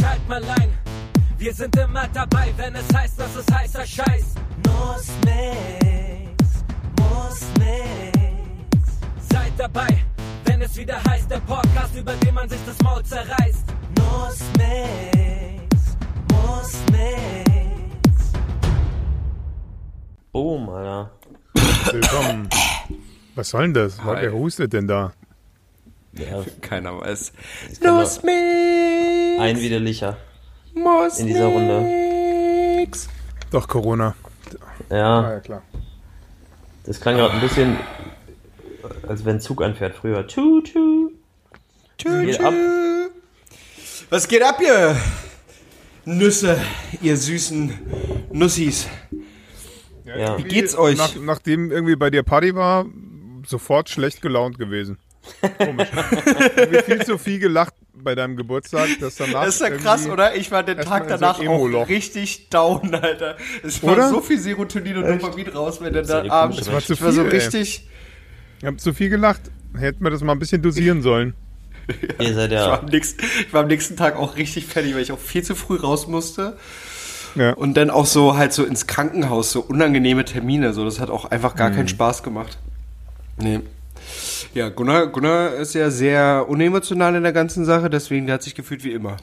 Schalt mal ein. Wir sind immer dabei, wenn es heißt, dass es heißer Scheiß. Muss nix, muss nix. Seid dabei, wenn es wieder heißt, der Podcast, über den man sich das Maul zerreißt. Muss nix, muss nix. Boom, Alter. Willkommen. Was soll denn das? Hi. Wer hustet denn da? Ja, Keiner weiß. Los, Mix! ein widerlicher Muss in dieser Runde. nix. Doch, Corona. Ah, Ja, ja, klar. das klang gerade ein bisschen, als wenn ein Zug anfährt früher. Tschu, tschu. Tschü, Geht ab. Was geht ab, ihr Nüsse, ihr süßen Nussis? Ja. Wie geht's euch? Nach, nachdem irgendwie bei dir Party war, sofort schlecht gelaunt gewesen. Komisch. irgendwie viel zu viel gelacht bei deinem Geburtstag, dass danach. Das ist ja krass, oder? Ich war den Tag so danach ein auch richtig down, Alter. Es war Oder? so viel Serotonin und Dopamin raus, wenn du war da die abends. Das war zu ich war so viel, ey. richtig. Ich hab zu viel gelacht. Hätten wir das mal ein bisschen dosieren sollen. Ihr seid Ich war, ja, am nächsten, ich war am nächsten Tag auch richtig fertig, weil ich auch viel zu früh raus musste. Ja. Und dann auch so halt so ins Krankenhaus, so unangenehme Termine. So, das hat auch einfach gar Mhm. keinen Spaß gemacht. Nee. Ja, Gunnar, Gunnar ist ja sehr unemotional in der ganzen Sache, deswegen der hat sich gefühlt wie immer.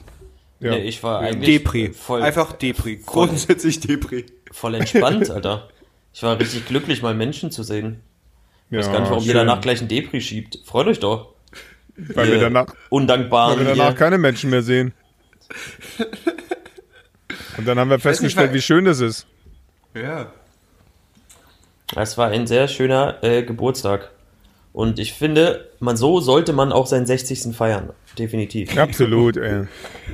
ja. nee, ich war eigentlich Depri. voll, Einfach Depri. Grundsätzlich Depri. voll entspannt, Alter. Ich war richtig glücklich, mal Menschen zu sehen. Ich weiß Ja, gar nicht, warum ihr danach gleich ein Depri schiebt. Freut euch doch. Weil wir danach, weil Undankbaren wir danach hier. keine Menschen mehr sehen. Und dann haben wir weiß nicht, festgestellt, weil- wie schön das ist. Ja. Es war ein sehr schöner äh, Geburtstag. Und ich finde, man so sollte man auch seinen 60. feiern. Definitiv. Absolut, ey.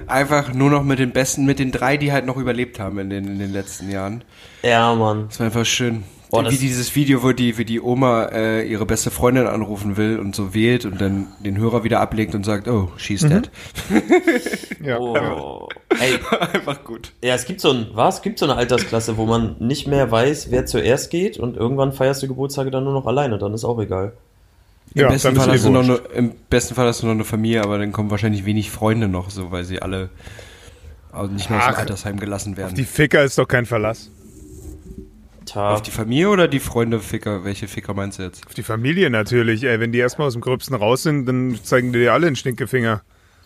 Einfach nur noch mit den Besten, mit den drei, die halt noch überlebt haben in den, in den letzten Jahren. Ja, Mann. Das war einfach schön. Oh, wie dieses Video, wo die, wie die Oma äh, ihre beste Freundin anrufen will und so wählt und dann den Hörer wieder ablegt und sagt, oh, she's dead. Ja. Oh. Ey, einfach gut. ja, es gibt so ein, was? Es gibt so eine Altersklasse, wo man nicht mehr weiß, wer zuerst geht und irgendwann feierst du Geburtstage dann nur noch alleine, dann ist auch egal. Ja, Im, besten dann ist Fall eh hast du noch eine, Im besten Fall hast du noch eine Familie, aber dann kommen wahrscheinlich wenig Freunde noch, so weil sie alle also nicht mehr aus dem Ach, Altersheim gelassen werden. Die Ficker ist doch kein Verlass. Tja, Auf die Familie oder die Freunde Ficker? Welche Ficker meinst du jetzt? Auf die Familie natürlich, ey. Wenn die erstmal aus dem Gröbsten raus sind, dann zeigen die dir alle einen Stinkefinger.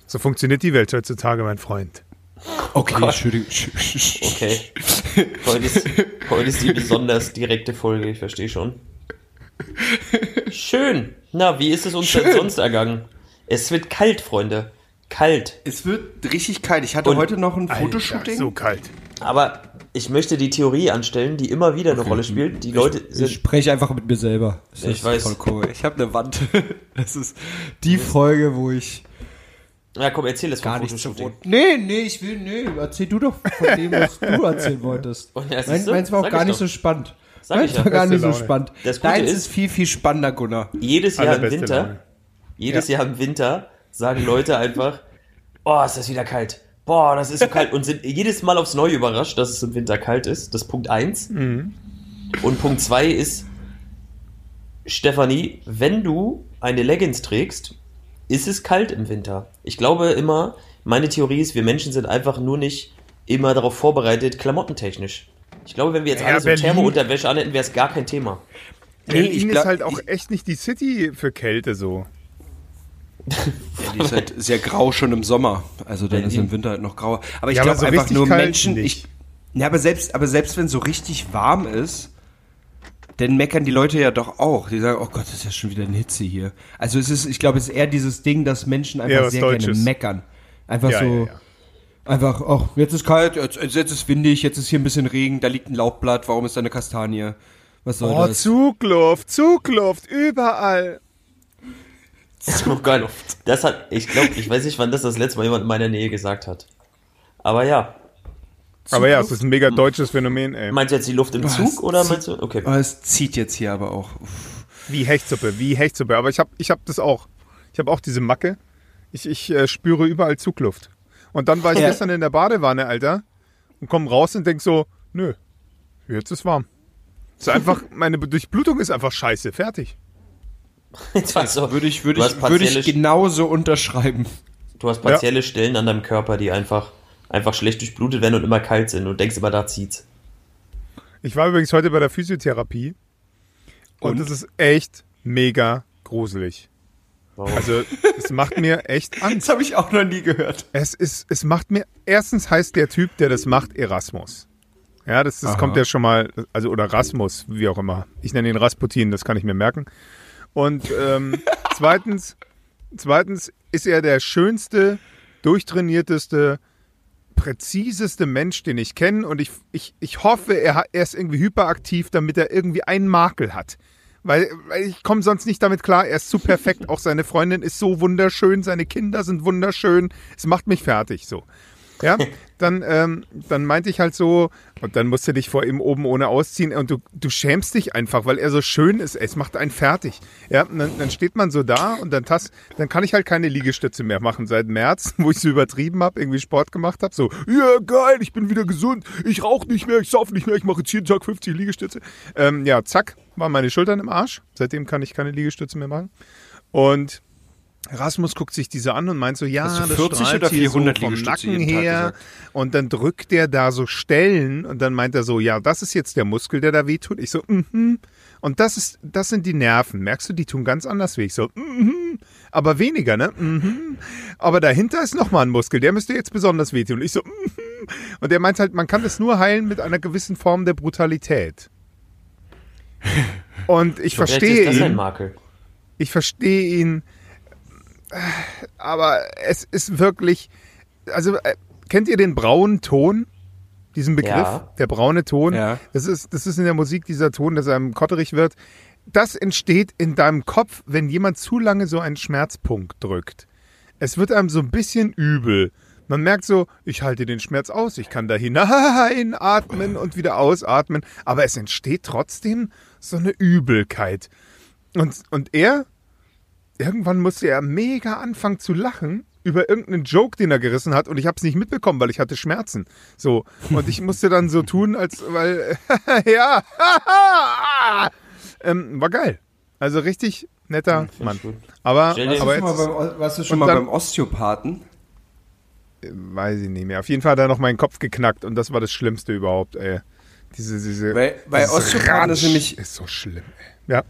So funktioniert die Welt heutzutage, mein Freund. Okay, Entschuldigung. okay. Heute ist, heute ist die besonders direkte Folge, ich verstehe schon. Schön. Na, wie ist es uns denn Schön. sonst ergangen? Es wird kalt, Freunde. Kalt. Es wird richtig kalt. Ich hatte Und- heute noch ein Alter, Fotoshooting. so kalt. Aber ich möchte die Theorie anstellen, die immer wieder eine Rolle spielt. Die Leute sind. Ich spreche einfach mit mir selber. Das Ich ist weiß. Voll cool. Ich habe eine Wand. Das ist die Folge, wo ich Ja, komm, erzähl es gar nichts zu Fotoshooting. Nee, nee, ich will, nee, erzähl du doch von dem, was du erzählen wolltest. Ja, Mein, meins war auch gar ich nicht doch. so spannend. Sag meins ich ja. war gar Beste nicht so Laune. spannend. Das Gute Deins ist, ist viel, viel spannender, Gunnar. jedes Jahr im Winter, Laune. jedes Jahr im Winter sagen Leute einfach, oh, ist das wieder kalt. Boah, das ist so kalt. Und sind jedes Mal aufs Neue überrascht, dass es im Winter kalt ist. Das ist Punkt eins. Mhm. Und Punkt zwei ist, Stefanie, wenn du eine Leggings trägst, ist es kalt im Winter. Ich glaube immer, meine Theorie ist, wir Menschen sind einfach nur nicht immer darauf vorbereitet, klamottentechnisch. Ich glaube, wenn wir jetzt Ja, alle so Berlin- Thermo-Unterwäsche anhätten, wäre es gar kein Thema. Berlin ich ist glaub- halt auch ich- echt nicht die City für Kälte so. Ja, die ist halt sehr grau schon im Sommer. Also dann ist Berlin. im Winter halt noch grauer. Aber ich Ja, glaube so einfach nur Menschen. Ich, ja, aber selbst, aber selbst wenn so richtig warm ist, dann meckern die Leute ja doch auch. Die sagen, oh Gott, das ist ja schon wieder eine Hitze hier. Also es ist, ich glaube, es ist eher dieses Ding, dass Menschen einfach Ja, sehr gerne Deutsches. meckern. Einfach Ja, so, ja, ja. Einfach, ach, Jetzt ist kalt, jetzt, jetzt ist windig, jetzt ist hier ein bisschen Regen, da liegt ein Laubblatt, warum ist da eine Kastanie? was soll Oh, das? Zugluft, Zugluft, überall. Oh Gott, das hat, ich glaube, ich weiß nicht, wann das das letzte Mal jemand in meiner Nähe gesagt hat. Aber ja, Aber ja, es ist ein mega deutsches Phänomen, ey. meinst du jetzt die Luft im Was? Zug oder meinst du, okay. Oh, es zieht jetzt hier aber auch. Uff. Wie Hechtsuppe, wie Hechtsuppe. Aber ich habe ich hab das auch. Ich habe auch diese Macke. Ich, ich äh, spüre überall Zugluft. Und dann war ich Ja. gestern in der Badewanne, Alter, und komm raus und denk so, nö, jetzt ist warm. Ist einfach, meine Durchblutung ist einfach scheiße, fertig. Jetzt war's so, Würde ich, würde du ich, würde ich genauso unterschreiben. du hast partielle Stellen an deinem Körper, die einfach einfach schlecht durchblutet werden und immer kalt sind und denkst immer, da zieht's. Ich war übrigens heute bei der Physiotherapie und, Und? es ist echt mega gruselig. Warum? Also es macht mir echt Das Angst. habe ich auch noch nie gehört. Es ist, es macht mir, erstens heißt der Typ, der das macht, Erasmus. Ja, das, das Aha. kommt ja schon mal, also oder Rasmus, wie auch immer. Ich nenne ihn Rasputin, das kann ich mir merken. Und ähm, zweitens, zweitens ist er der schönste, durchtrainierteste, präziseste Mensch, den ich kenne. Und ich, ich, ich hoffe, er, hat- er ist irgendwie hyperaktiv, damit er irgendwie einen Makel hat. Weil, weil ich komme sonst nicht damit klar, er ist zu perfekt. Auch seine Freundin ist so wunderschön, seine Kinder sind wunderschön. Es macht mich fertig so. Ja, dann, ähm, dann meinte ich halt so, und dann musst du dich vor ihm oben ohne ausziehen und du, du schämst dich einfach, weil er so schön ist. Es macht einen fertig. Ja, und dann, dann steht man so da und dann, tast, dann kann ich halt keine Liegestütze mehr machen seit März, wo ich so übertrieben habe, irgendwie Sport gemacht habe. So, ja, geil, ich bin wieder gesund, ich rauche nicht mehr, ich sauf nicht mehr, ich mache jetzt jeden Tag 50 Liegestütze. Ähm, ja, zack, waren meine Schultern im Arsch. Seitdem kann ich keine Liegestütze mehr machen. Und Rasmus guckt sich diese an und meint so, ja, Hast du das 40 strahlt oder hier 400 so vom Nacken her. Und dann drückt der da so Stellen und dann meint er so, ja, das ist jetzt der Muskel, der da wehtut. Ich so, mhm. Und das ist, das sind die Nerven. Merkst du, die tun ganz anders weh. Ich so, mhm. Aber weniger, ne? Mhm. Aber dahinter ist nochmal ein Muskel, der müsste jetzt besonders wehtun. Ich so, mhm. Und der meint halt, man kann das nur heilen mit einer gewissen Form der Brutalität. Und ich Vielleicht verstehe ist das ein ihn. Makel. Ich verstehe ihn, aber es ist wirklich, also äh, kennt ihr den braunen Ton? Diesen Begriff, Ja. der braune Ton. Ja. Das ist, das ist in der Musik dieser Ton, dass einem kotterig wird. Das entsteht in deinem Kopf, wenn jemand zu lange so einen Schmerzpunkt drückt. Es wird einem so ein bisschen übel. Man merkt so, ich halte den Schmerz aus, ich kann da hineinatmen und wieder ausatmen, aber es entsteht trotzdem so eine Übelkeit. Und, und er, irgendwann musste er mega anfangen zu lachen über irgendeinen Joke, den er gerissen hat und ich habe es nicht mitbekommen, weil ich hatte Schmerzen. So und ich musste dann so tun, als weil ja, ähm, war geil. Also richtig netter Mann. gut. Aber, aber Warst du jetzt schon mal beim, warst du schon mal dann- beim Osteopathen? weiß ich nicht mehr. Auf jeden Fall hat er noch meinen Kopf geknackt und das war das Schlimmste überhaupt. Ey. Diese, diese, Bei- bei dieses Osteopathen ist Ratsch nämlich- ist so schlimm. Ey. Ja.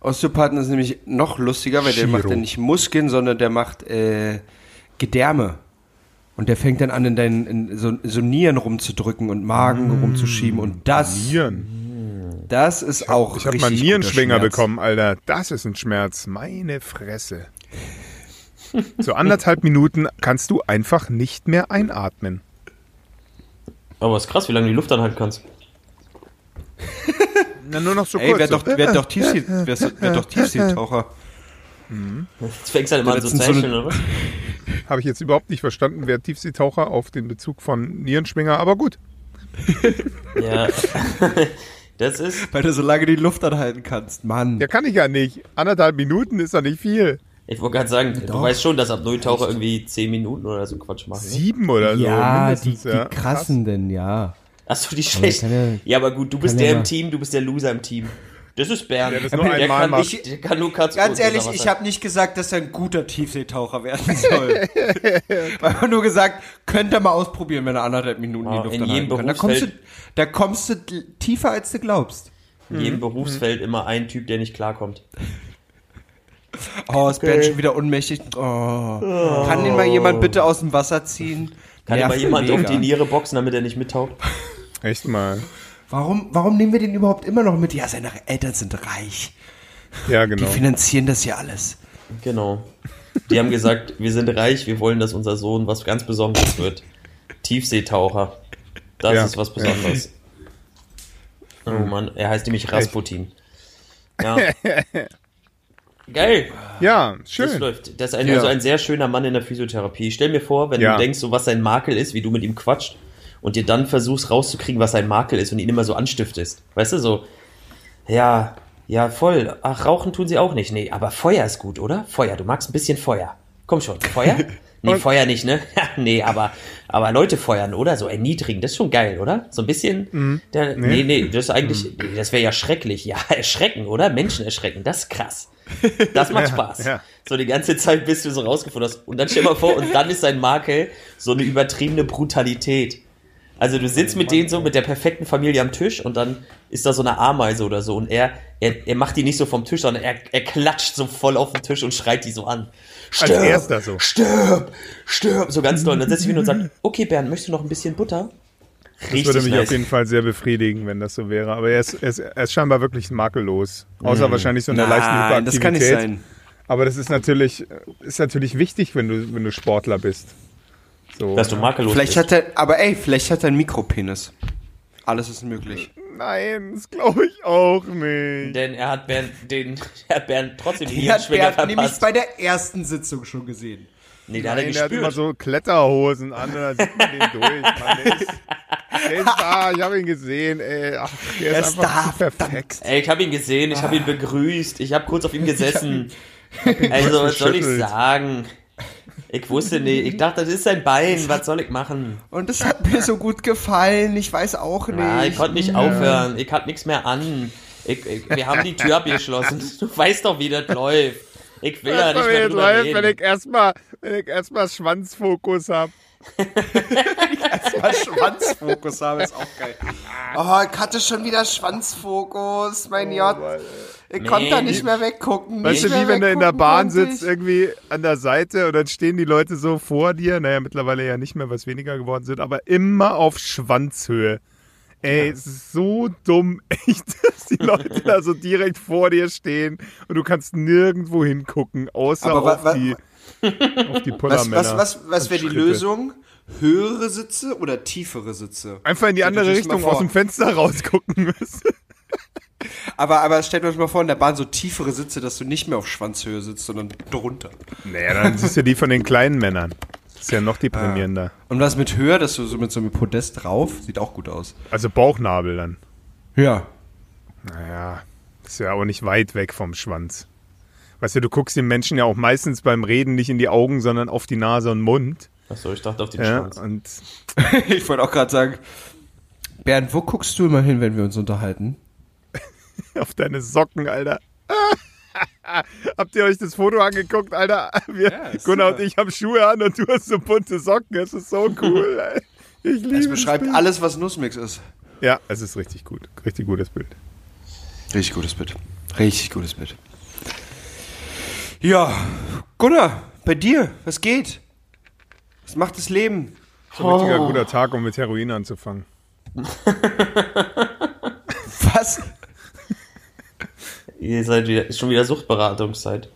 Osteopathen ist nämlich noch lustiger, weil der Chiro. macht ja nicht Muskeln, sondern der macht äh, Gedärme. Und der fängt dann an, in deinen in so, so Nieren rumzudrücken und Magen rumzuschieben. Und das, Nieren. das ist auch Ich habe mal einen Nierenschwinger bekommen, Alter. Das ist ein Schmerz. Meine Fresse. So anderthalb Minuten kannst du einfach nicht mehr einatmen. Aber ist krass, wie lange du die Luft anhalten kannst. Na, nur noch so Ey, kurz. wer so. doch, wer doch, Tiefsee, wer, wer doch Tiefseetaucher. Jetzt fängst du halt immer an zu eine- oder was? Habe ich jetzt überhaupt nicht verstanden, wer Tiefseetaucher auf den Bezug von Nierenschwinger, aber gut. Ja. Das ist, Weil du so lange die Luft anhalten kannst. Mann. Ja, kann ich ja nicht. Anderthalb Minuten ist doch nicht viel. ich wollte gerade sagen, du Doch. weißt schon, dass Apnoe-Taucher irgendwie 10 Minuten oder so Quatsch machen. Ne? Sieben oder so. Ja, die, die ja. krassen denn, ja. Achso, die schlecht. ja- Ja, aber gut, du bist der ja im mal- Team, du bist der Loser im Team. Das ist Bernd. Der das nur der, kann macht. nicht, der kann nur Katz Ganz ehrlich, ich habe nicht gesagt, dass er ein guter Tiefseetaucher werden soll. Ich habe nur gesagt, könnt ihr mal ausprobieren, wenn er anderthalb Minuten Ja, die Luft in jedem kann. Da kommst, du, Berufsfeld- da kommst du tiefer, als du glaubst. in Mhm. jedem Berufsfeld immer ein Typ, der nicht klarkommt. Oh, ist Bernd schon wieder ohnmächtig. Oh. Kann den mal jemand bitte aus dem Wasser ziehen? Kann Nervt immer jemand mega. um die Niere boxen, damit er nicht mittaucht? Echt mal. Warum, warum nehmen wir den überhaupt immer noch mit? Ja, seine Eltern sind reich. Ja, Die genau. finanzieren das ja alles. Genau. Die haben gesagt, wir sind reich, wir wollen, dass unser Sohn was ganz Besonderes wird. Tiefseetaucher. Das Ja. ist was Besonderes. Oh Mann, er heißt nämlich Rasputin. Ja. Geil. Ja, Das schön. läuft. Das ist ein, Ja. also ein sehr schöner Mann in der Physiotherapie. Ich stell mir vor, wenn Ja. du denkst, so was sein Makel ist, wie du mit ihm quatscht und dir dann versuchst rauszukriegen, was sein Makel ist und ihn immer so anstiftest. Weißt du, so, ja, ja, voll. Ach, rauchen tun sie auch nicht. Nee, aber Feuer ist gut, oder? Feuer, du magst ein bisschen Feuer. Komm schon, Feuer? Nee, Feuer nicht, ne? nee, aber, aber Leute feuern, oder? So erniedrigen, das ist schon geil, oder? So ein bisschen. Mhm. Der, nee. nee, das ist eigentlich, nee, das wäre ja schrecklich. Ja, erschrecken, oder? Menschen erschrecken, das ist krass. Das macht Spaß. ja. So die ganze Zeit, bis du so rausgefunden hast. Und dann stell mal vor, und dann ist sein Makel so eine übertriebene Brutalität. Also du sitzt mit denen so, mit der perfekten Familie am Tisch und dann ist da so eine Ameise oder so und er, er, er macht die nicht so vom Tisch, sondern er, er klatscht so voll auf den Tisch und schreit die so an. Als erster so. Stirb! Stirb! So ganz doll. Und dann setzt sich hin und sagt, okay Bernd, möchtest du noch ein bisschen Butter? Das würde mich auf jeden Fall sehr befriedigen, wenn das so wäre. Aber er ist, er ist, er ist scheinbar wirklich makellos. Außer wahrscheinlich so in der leichten Nein, das kann nicht Hyperaktivität. sein. Aber das ist natürlich, ist natürlich wichtig, wenn du, wenn du Sportler bist. So. Dass du makellos Vielleicht bist. hat er, aber ey, vielleicht hat er einen Mikropenis. Alles ist möglich. Nein, das glaube ich auch nicht. Denn er hat Bernd, den, er hat Bernd trotzdem den hat Bernd nämlich verpasst. bei der ersten Sitzung schon gesehen. Nee, da hat er Nein, der hat immer gespürt. so Kletterhosen an und dann sieht man den durch. Mann, der, ist, der ist da, ich habe ihn gesehen, ey. Ach, der ist, ist einfach da, perfekt. Ey, ich habe ihn gesehen, ich habe ihn begrüßt, ich habe kurz auf ihm gesessen. Also, was soll ich sagen? Ich wusste nicht, ich dachte, das ist sein Bein, was soll ich machen? Und das hat mir so gut gefallen. Ich weiß auch nicht. Ah, ich konnte nicht aufhören, ich hatte nichts mehr an. Ich, ich, wir haben die Tür abgeschlossen. Du weißt doch, wie das läuft. Ich will Das nicht mehr drüber wenn reden. ich erstmal, wenn ich erstmal Schwanzfokus habe. Mal Schwanzfokus haben, ist auch geil. Oh, ich hatte schon wieder Schwanzfokus, mein Gott. Ich Nee, konnte da nicht mehr weggucken. Weißt nicht du, wie wenn du in der Bahn sitzt, ich. irgendwie an der Seite und dann stehen die Leute so vor dir, naja, mittlerweile ja nicht mehr, was weniger geworden sind, aber immer auf Schwanzhöhe. Ey, es ist so dumm, echt, dass die Leute da so direkt vor dir stehen und du kannst nirgendwo hingucken, außer Aber auf, wa- die, auf die Was, Pullermänner. was, was, was und wäre die Schritte. Lösung? Höhere Sitze oder tiefere Sitze? Einfach in die andere Richtung aus dem Fenster rausgucken müssen. Aber, aber stellt euch mal vor, in der Bahn so tiefere Sitze, dass du nicht mehr auf Schwanzhöhe sitzt, sondern drunter. Naja, dann siehst du die von den kleinen Männern. Das ist ja noch deprimierender. Und was mit Höhe, dass du so mit so einem Podest drauf, sieht auch gut aus. Also Bauchnabel dann. Ja. Naja, ist ja auch nicht weit weg vom Schwanz. Weißt du, du guckst den Menschen ja auch meistens beim Reden nicht in die Augen, sondern auf die Nase und Mund. Achso, ich dachte auf den Ja, Schwanz. und Ich wollte auch gerade sagen, Bernd, wo guckst du immer hin, wenn wir uns unterhalten? auf deine Socken, Alter. Habt ihr euch das Foto angeguckt, Alter? Wir, ist Gunnar super. und ich haben Schuhe an und du hast so bunte Socken. Es ist so cool, ey. Ich liebe Es das beschreibt Bild. alles, was Nussmix ist. Ja, es ist richtig gut. Richtig gutes Bild. Richtig gutes Bild. Richtig gutes Bild. Ja, Gunnar, bei dir, was geht? Was macht das Leben? Ein richtiger guter Tag, um mit Heroin anzufangen. Was? Ihr seid wieder, ist schon wieder Suchtberatungszeit.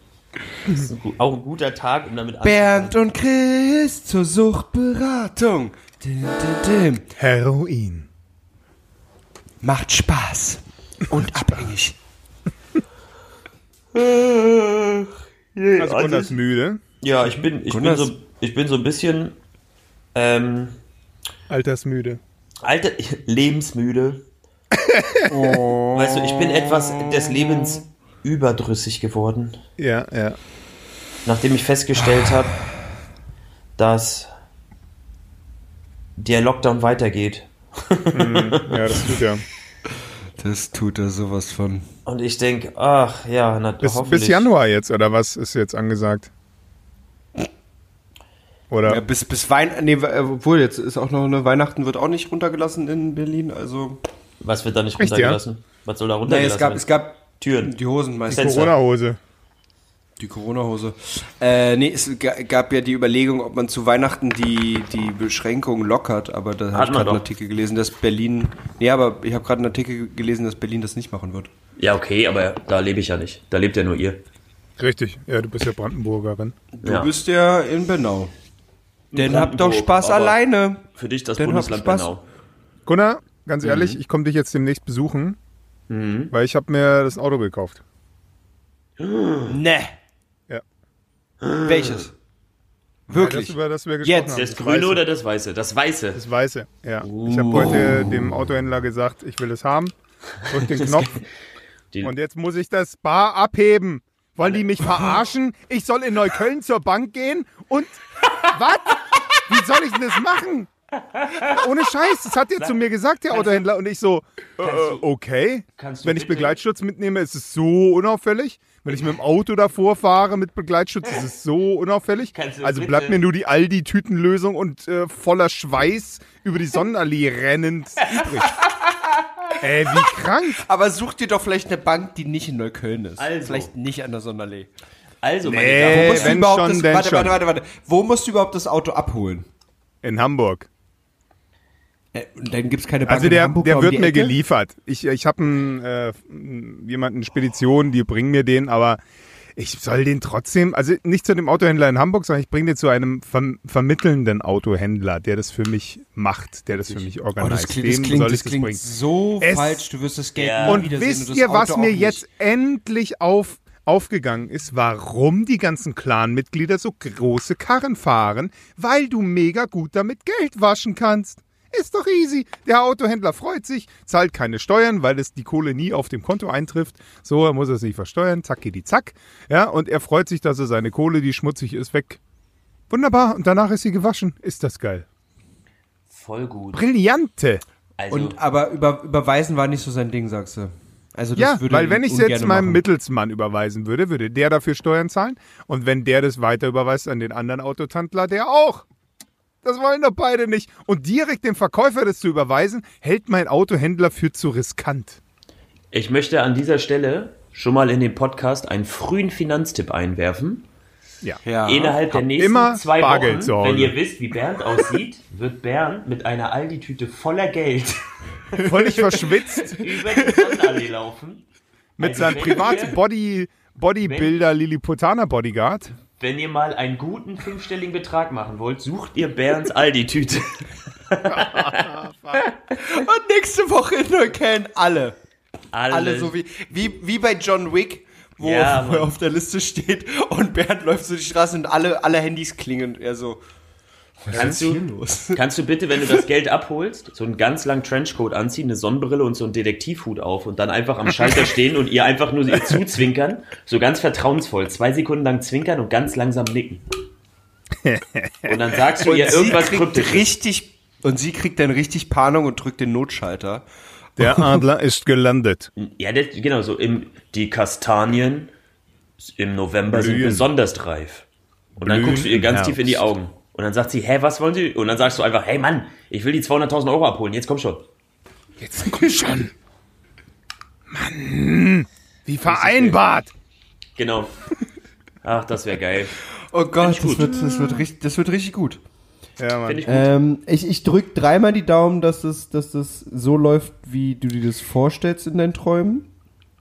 Das ist ein, auch ein guter Tag, um damit Bernd und Chris zur Suchtberatung. Dim, dim, dim. Heroin. Macht Spaß. Und abhängig. anzufangen. Also Gunnar ist müde. Ja, ich bin, ich bin Gunnar so, ich bin so ein bisschen, ähm, Altersmüde. alter, lebensmüde. Oh. Weißt du, ich bin etwas des Lebens überdrüssig geworden, Ja, ja. nachdem ich festgestellt habe, dass der Lockdown weitergeht. Ja, das tut ja. Das tut er sowas von. Und ich denke, ach ja, na, Bis, hoffentlich. bis Januar jetzt, oder was ist jetzt angesagt? Oder? Ja, bis, bis Weihnachten, nee, obwohl jetzt ist auch noch eine Weihnachten wird auch nicht runtergelassen in Berlin, also. Was wird da nicht Echt, ja? runtergelassen? Was soll da runtergelassen es gab, werden? es gab Türen. die Hosen meistens. Fenster. Corona-Hose. Die Corona-Hose. Äh, nee, es ga- gab ja die Überlegung, ob man zu Weihnachten die, die Beschränkungen lockert, aber da habe ich gerade einen. Artikel gelesen, dass Berlin. Nee, aber ich habe gerade einen Artikel gelesen, dass Berlin das nicht machen wird. Ja, okay, aber da lebe ich ja nicht. Da lebt ja nur ihr. Richtig. Ja, du bist ja Brandenburgerin. Du Ja. bist ja in Bernau. Dann habt doch Spaß alleine. Für dich das Dann Bundesland Spaß. Bernau. Gunnar, ganz ehrlich, ich komme dich jetzt demnächst besuchen, weil ich habe mir das Auto gekauft. Ne. Ja. Welches? Wirklich? Das, über das wir gesprochen Jetzt. haben. Das Das Grüne Weiße. oder das Weiße? Das Weiße. Das Weiße, ja. Ich habe heute dem Autohändler gesagt, ich will es haben. Drück den Knopf. Und jetzt muss ich das bar abheben. Wollen die mich verarschen? Ich soll in Neukölln zur Bank gehen und was? Wie soll ich denn das machen? Ohne Scheiß, das hat er zu mir gesagt, der Autohändler. Und ich so, äh, okay. kannst du Wenn ich Begleitschutz mitnehme, ist es so unauffällig. Wenn ich mit dem Auto davor fahre mit Begleitschutz, ist es so unauffällig. Kannst du Also bitte- bleibt mir nur die Aldi-Tütenlösung und äh, voller Schweiß über die Sonnenallee rennend übrig. Ey, wie krank. Aber such dir doch vielleicht eine Bank, die nicht in Neukölln ist. Also. Vielleicht nicht an der Sonderlee. Also, meine Nee. Damen Äh, und musst du überhaupt schon, das, warte, warte, warte, warte. Wo musst du überhaupt das Auto abholen? In Hamburg. Äh, dann gibt's keine Bank Also in der, Hamburg der wird mir Ecke? geliefert. Ich, ich habe äh, jemanden, Spedition, die bringen mir den, aber ich soll den trotzdem, also nicht zu dem Autohändler in Hamburg, sondern ich bringe den zu einem verm vermittelnden Autohändler, der das für mich macht, der das für mich Oh, organisiert. das klingt, das Dem klingt, soll das ich das klingt bringen. so Es- falsch. Du wirst das Geld Ja. Und wisst das ihr, was mir jetzt endlich auf, aufgegangen ist, warum die ganzen Clan-Mitglieder so große Karren fahren? Weil du mega gut damit Geld waschen kannst. Ist doch easy. Der Autohändler freut sich, zahlt keine Steuern, weil es die Kohle nie auf dem Konto eintrifft. So, er muss es nicht versteuern. Zack, die zack. Ja, und er freut sich, dass er seine Kohle, die schmutzig ist, weg. Wunderbar. Und danach ist sie gewaschen. Ist das geil. Voll gut. Brillante. Also, Und aber über, überweisen war nicht so sein Ding, sagst du. Also das Ja, würde weil wenn ich es jetzt meinem machen. Mittelsmann überweisen würde, würde der dafür Steuern zahlen und wenn der das weiter überweist an den anderen Autotandler, der auch. Das wollen doch beide nicht. Und direkt dem Verkäufer das zu überweisen, hält mein Autohändler für zu riskant. ich möchte an dieser Stelle schon mal in den Podcast einen frühen Finanztipp einwerfen. Ja. Ja. Innerhalb der nächsten immer zwei Bargeld Wochen, zu Hause. wenn ihr wisst, wie Bernd aussieht, wird Bernd mit einer Aldi-Tüte voller Geld Völlig verschwitzt über die Sonnenallee laufen. mit Also seinem ihr- Privat-Body, Bodybuilder Lilliputaner Bodyguard. Wenn ihr mal einen guten fünfstelligen Betrag machen wollt, sucht ihr Bernds Aldi-Tüte. Und nächste Woche in Neukölln alle. Alle, Alle so wie, wie, wie bei John Wick, wo, Ja, wo er auf der Liste steht und Bernd läuft so die Straße und alle, alle Handys klingen und er so, kannst hier du, los? kannst du bitte, wenn du das Geld abholst, so einen ganz langen Trenchcoat anziehen, eine Sonnenbrille und so einen Detektivhut auf und dann einfach am Schalter stehen und ihr einfach nur ihr zuzwinkern, so ganz vertrauensvoll, zwei Sekunden lang zwinkern und ganz langsam nicken. Und dann sagst du ihr sie irgendwas kriegt Kryptisches. richtig, und sie kriegt dann richtig Panik und drückt den Notschalter. Der Adler ist gelandet. Ja, das, genau, so im, die Kastanien im November sind Blühen. besonders reif. Und dann Blühen guckst du ihr ganz tief in die. Augen. Und dann sagt sie, hä, was wollen Sie? Und dann sagst du einfach, hey Mann, ich will die 200.000 Euro abholen, jetzt komm schon. Jetzt komm schon. Mann. Wie vereinbart. Genau. Ach, das wäre geil. Oh Gott, das wird, das, wird richtig, das wird richtig gut. Ja, Mann. Finde ich gut. Ähm, ich ich drücke dreimal die Daumen, dass das, dass das so läuft, wie du dir das vorstellst in deinen Träumen.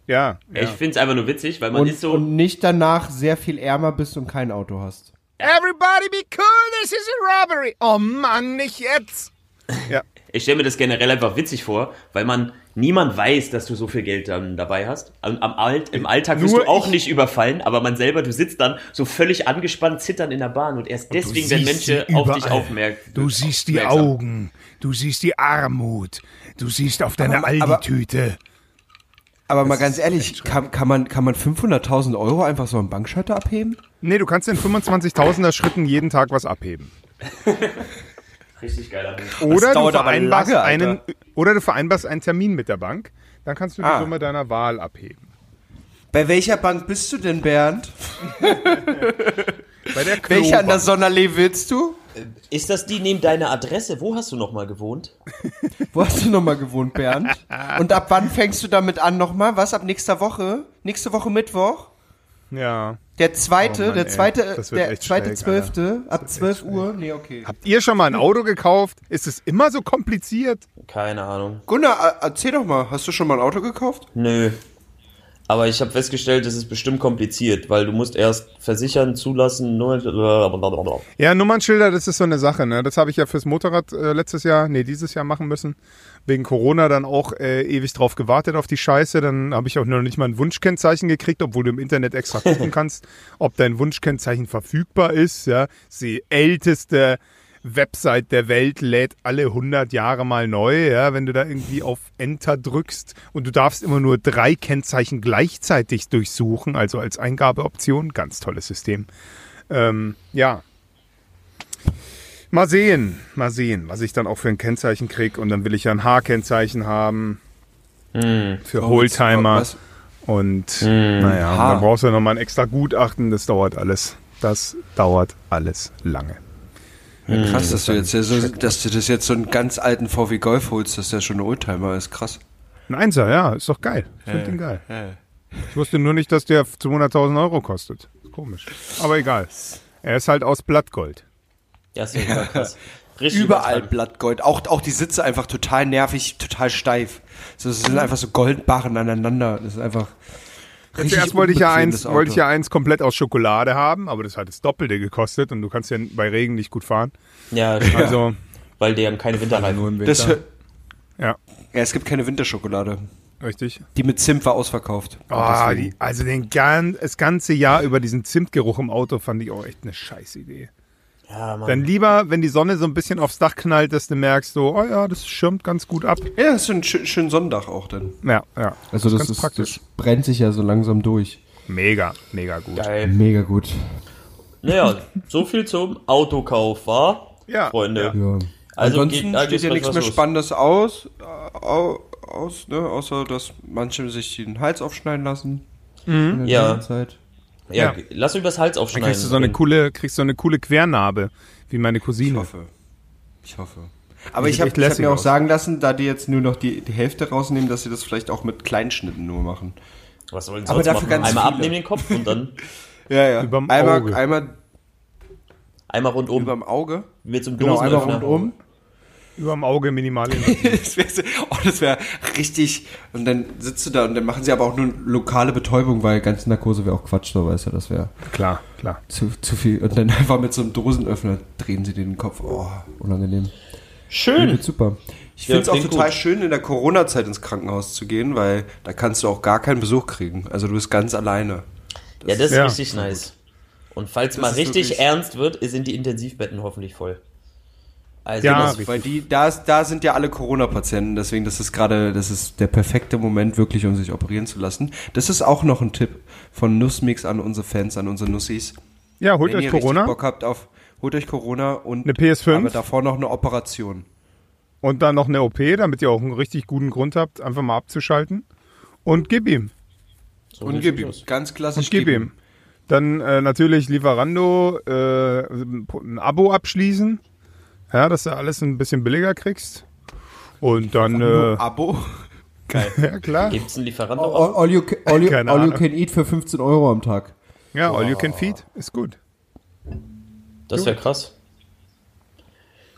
Ja, ja. Ich finde es einfach nur witzig, weil man Und, ist so. und nicht danach sehr viel ärmer bist und kein Auto hast. Everybody be cool, this is a robbery. Oh Mann, nicht jetzt. Ja. Ich stelle mir das generell einfach witzig vor, weil man niemand weiß, dass du so viel Geld dann dabei hast. Am, am Alt, Im Alltag wirst Nur du auch ich- nicht überfallen, aber man selber, du sitzt dann so völlig angespannt, zittern in der Bahn und erst deswegen werden Menschen auf dich aufmerksam. Du siehst die aufmerksam. Augen, du siehst die Armut, du siehst auf deiner Aber- aber- mal ganz ehrlich, kann, kann man, kann man 500.000 Euro einfach so am Bankschalter abheben? Nee, du kannst in 25.000er Schritten jeden Tag was abheben. Richtig geiler Move. Oder du, vereinbarst lange, einen, oder du vereinbarst einen Termin mit der Bank. Dann kannst du die Ah. Summe deiner Wahl abheben. Bei welcher Bank bist du denn, Bernd? Bei der Welche an der. Sonderlee willst du? Ist das die neben deiner Adresse? Wo hast du nochmal gewohnt? Wo hast du nochmal gewohnt, Bernd? Und ab wann fängst du damit an nochmal? Was, ab nächster Woche? Nächste Woche Mittwoch? Ja. Der zweite, Oh Mann, der zweite, der zweite schräg, zwölfte, ab 12 Uhr? Nee, okay. Habt ihr schon mal ein Auto gekauft? Ist es immer so kompliziert? Keine Ahnung. Gunnar, äh, erzähl doch mal, hast du schon mal ein Auto gekauft? Nö. Aber ich habe festgestellt, das ist bestimmt kompliziert, weil du musst erst versichern, zulassen, nur. blablabla. Ja, Nummernschilder, das ist so eine Sache. Ne? Das habe ich ja fürs Motorrad äh, letztes Jahr, nee, dieses Jahr machen müssen. Wegen Corona dann auch äh, ewig drauf gewartet auf die Scheiße. Dann habe ich auch noch nicht mal ein Wunschkennzeichen gekriegt, obwohl du im Internet extra gucken kannst, ob dein Wunschkennzeichen verfügbar ist. Ja, das ist die älteste Website der Welt lädt alle 100 Jahre mal neu, ja, wenn du da irgendwie auf Enter drückst und du darfst immer nur drei Kennzeichen gleichzeitig durchsuchen, also als Eingabeoption. Ganz tolles System. Ähm, ja. Mal sehen, mal sehen, was ich dann auch für ein Kennzeichen krieg und dann will ich ja ein H-Kennzeichen haben für Oldtimer. Was? Und naja, und Ha. dann brauchst du nochmal ein extra Gutachten, das dauert alles. Das dauert alles lange. Ja, krass, dass du, jetzt ja so, dass du das jetzt so einen ganz alten VW Golf holst, dass der schon ein Oldtimer ist. Krass. Ein Einser, ja, ist doch geil. Ich finde den geil. Ich wusste nur nicht, dass der 200.000 Euro kostet. Komisch. Aber egal. Er ist halt aus Blattgold. Ja, ist ja krass. Richtig Überall übertreiben. Blattgold. Auch, auch die Sitze einfach total nervig, total steif. So, es sind einfach so Goldbarren aneinander. Das ist einfach. Jetzt richtig erst wollte ich ja eins, das wollte ich ja eins komplett aus Schokolade haben, aber das hat das Doppelte gekostet und du kannst ja bei Regen nicht gut fahren. Ja, Also, weil die haben keine Winterreifen. Das, hör- ja, ja, es gibt keine Winterschokolade. richtig. Die mit Zimt war ausverkauft. Ah, Deswegen. die, also den gan das ganze Jahr über diesen Zimtgeruch im Auto fand ich auch echt eine scheiß Idee. Ja, Mann. Dann lieber, wenn die Sonne so ein bisschen aufs Dach knallt, dass du merkst, so, oh ja, das schirmt ganz gut ab. ja, ist so ein schön, schön Sonntag auch dann. Ja, ja. Also das ganz ist, praktisch. das brennt sich ja so langsam durch. Mega, mega gut. Geil. Mega gut. Naja, so viel zum Autokauf, war? Ja, Freunde. Ja. Also Ansonsten geht- steht ja nichts mehr los. Spannendes aus, äh, au- aus ne? außer dass manche sich den Hals aufschneiden lassen. In der Ja. Zeit. Ja, Ja. lass übers Hals Dann aufschneiden. kriegst du so eine coole, kriegst so eine coole Quernarbe, wie meine Ich Cousine. hoffe. Ich hoffe. Aber ich habe hab mir auch aus. sagen lassen, da die jetzt nur noch die, die Hälfte rausnehmen, dass sie das vielleicht auch mit Kleinschnitten nur machen. Was sollen Aber sonst dafür machen? ganz Einmal viele. abnehmen den Kopf und dann Ja, ja. Überm einmal, Auge. einmal einmal rundum. überm Auge. mit so einem Genau, einmal Dosenöffner. Rundum. Überm Auge minimal. Das wäre oh, das wär richtig. Und dann sitzt du da und dann machen sie aber auch nur lokale Betäubung, weil Ganze Narkose wäre auch Quatsch, so weißt du, das wäre klar, klar. zu, zu viel. Und dann einfach mit so einem Dosenöffner drehen sie den Kopf. Oh, unangenehm. Schön. Wird super. Ich Ja, finde es auch total gut. schön, in der Corona-Zeit ins Krankenhaus zu gehen, weil da kannst du auch gar keinen Besuch kriegen. Also du bist ganz alleine. Ja, das ist Ja. richtig nice. Und falls Das mal richtig ernst wird, sind die Intensivbetten hoffentlich voll. Also Ja, das. Weil die, da, ist, da sind ja alle Corona-Patienten, deswegen das ist gerade, das ist der perfekte Moment wirklich, um sich operieren zu lassen. Das ist auch noch ein Tipp von Nussmix an unsere Fans, an unsere Nussis. Ja, holt Wenn euch ihr Corona Bock habt auf, holt euch Corona und Eine PS5? aber davor noch eine Operation. und dann noch eine OP, damit ihr auch einen richtig guten Grund habt, einfach mal abzuschalten. Und gib ihm. so Und gib ihm. aus. Ganz klassisch Und gib ihm. Dann äh, natürlich Lieferando, äh, ein Abo abschließen. Ja, dass du alles ein bisschen billiger kriegst. Und dann, äh, Abo. ja klar. Gibt's einen Lieferanten? All, all, you, can, all, you, all you can eat für 15 Euro am Tag. Ja, all you can feed ist gut. Das wäre krass.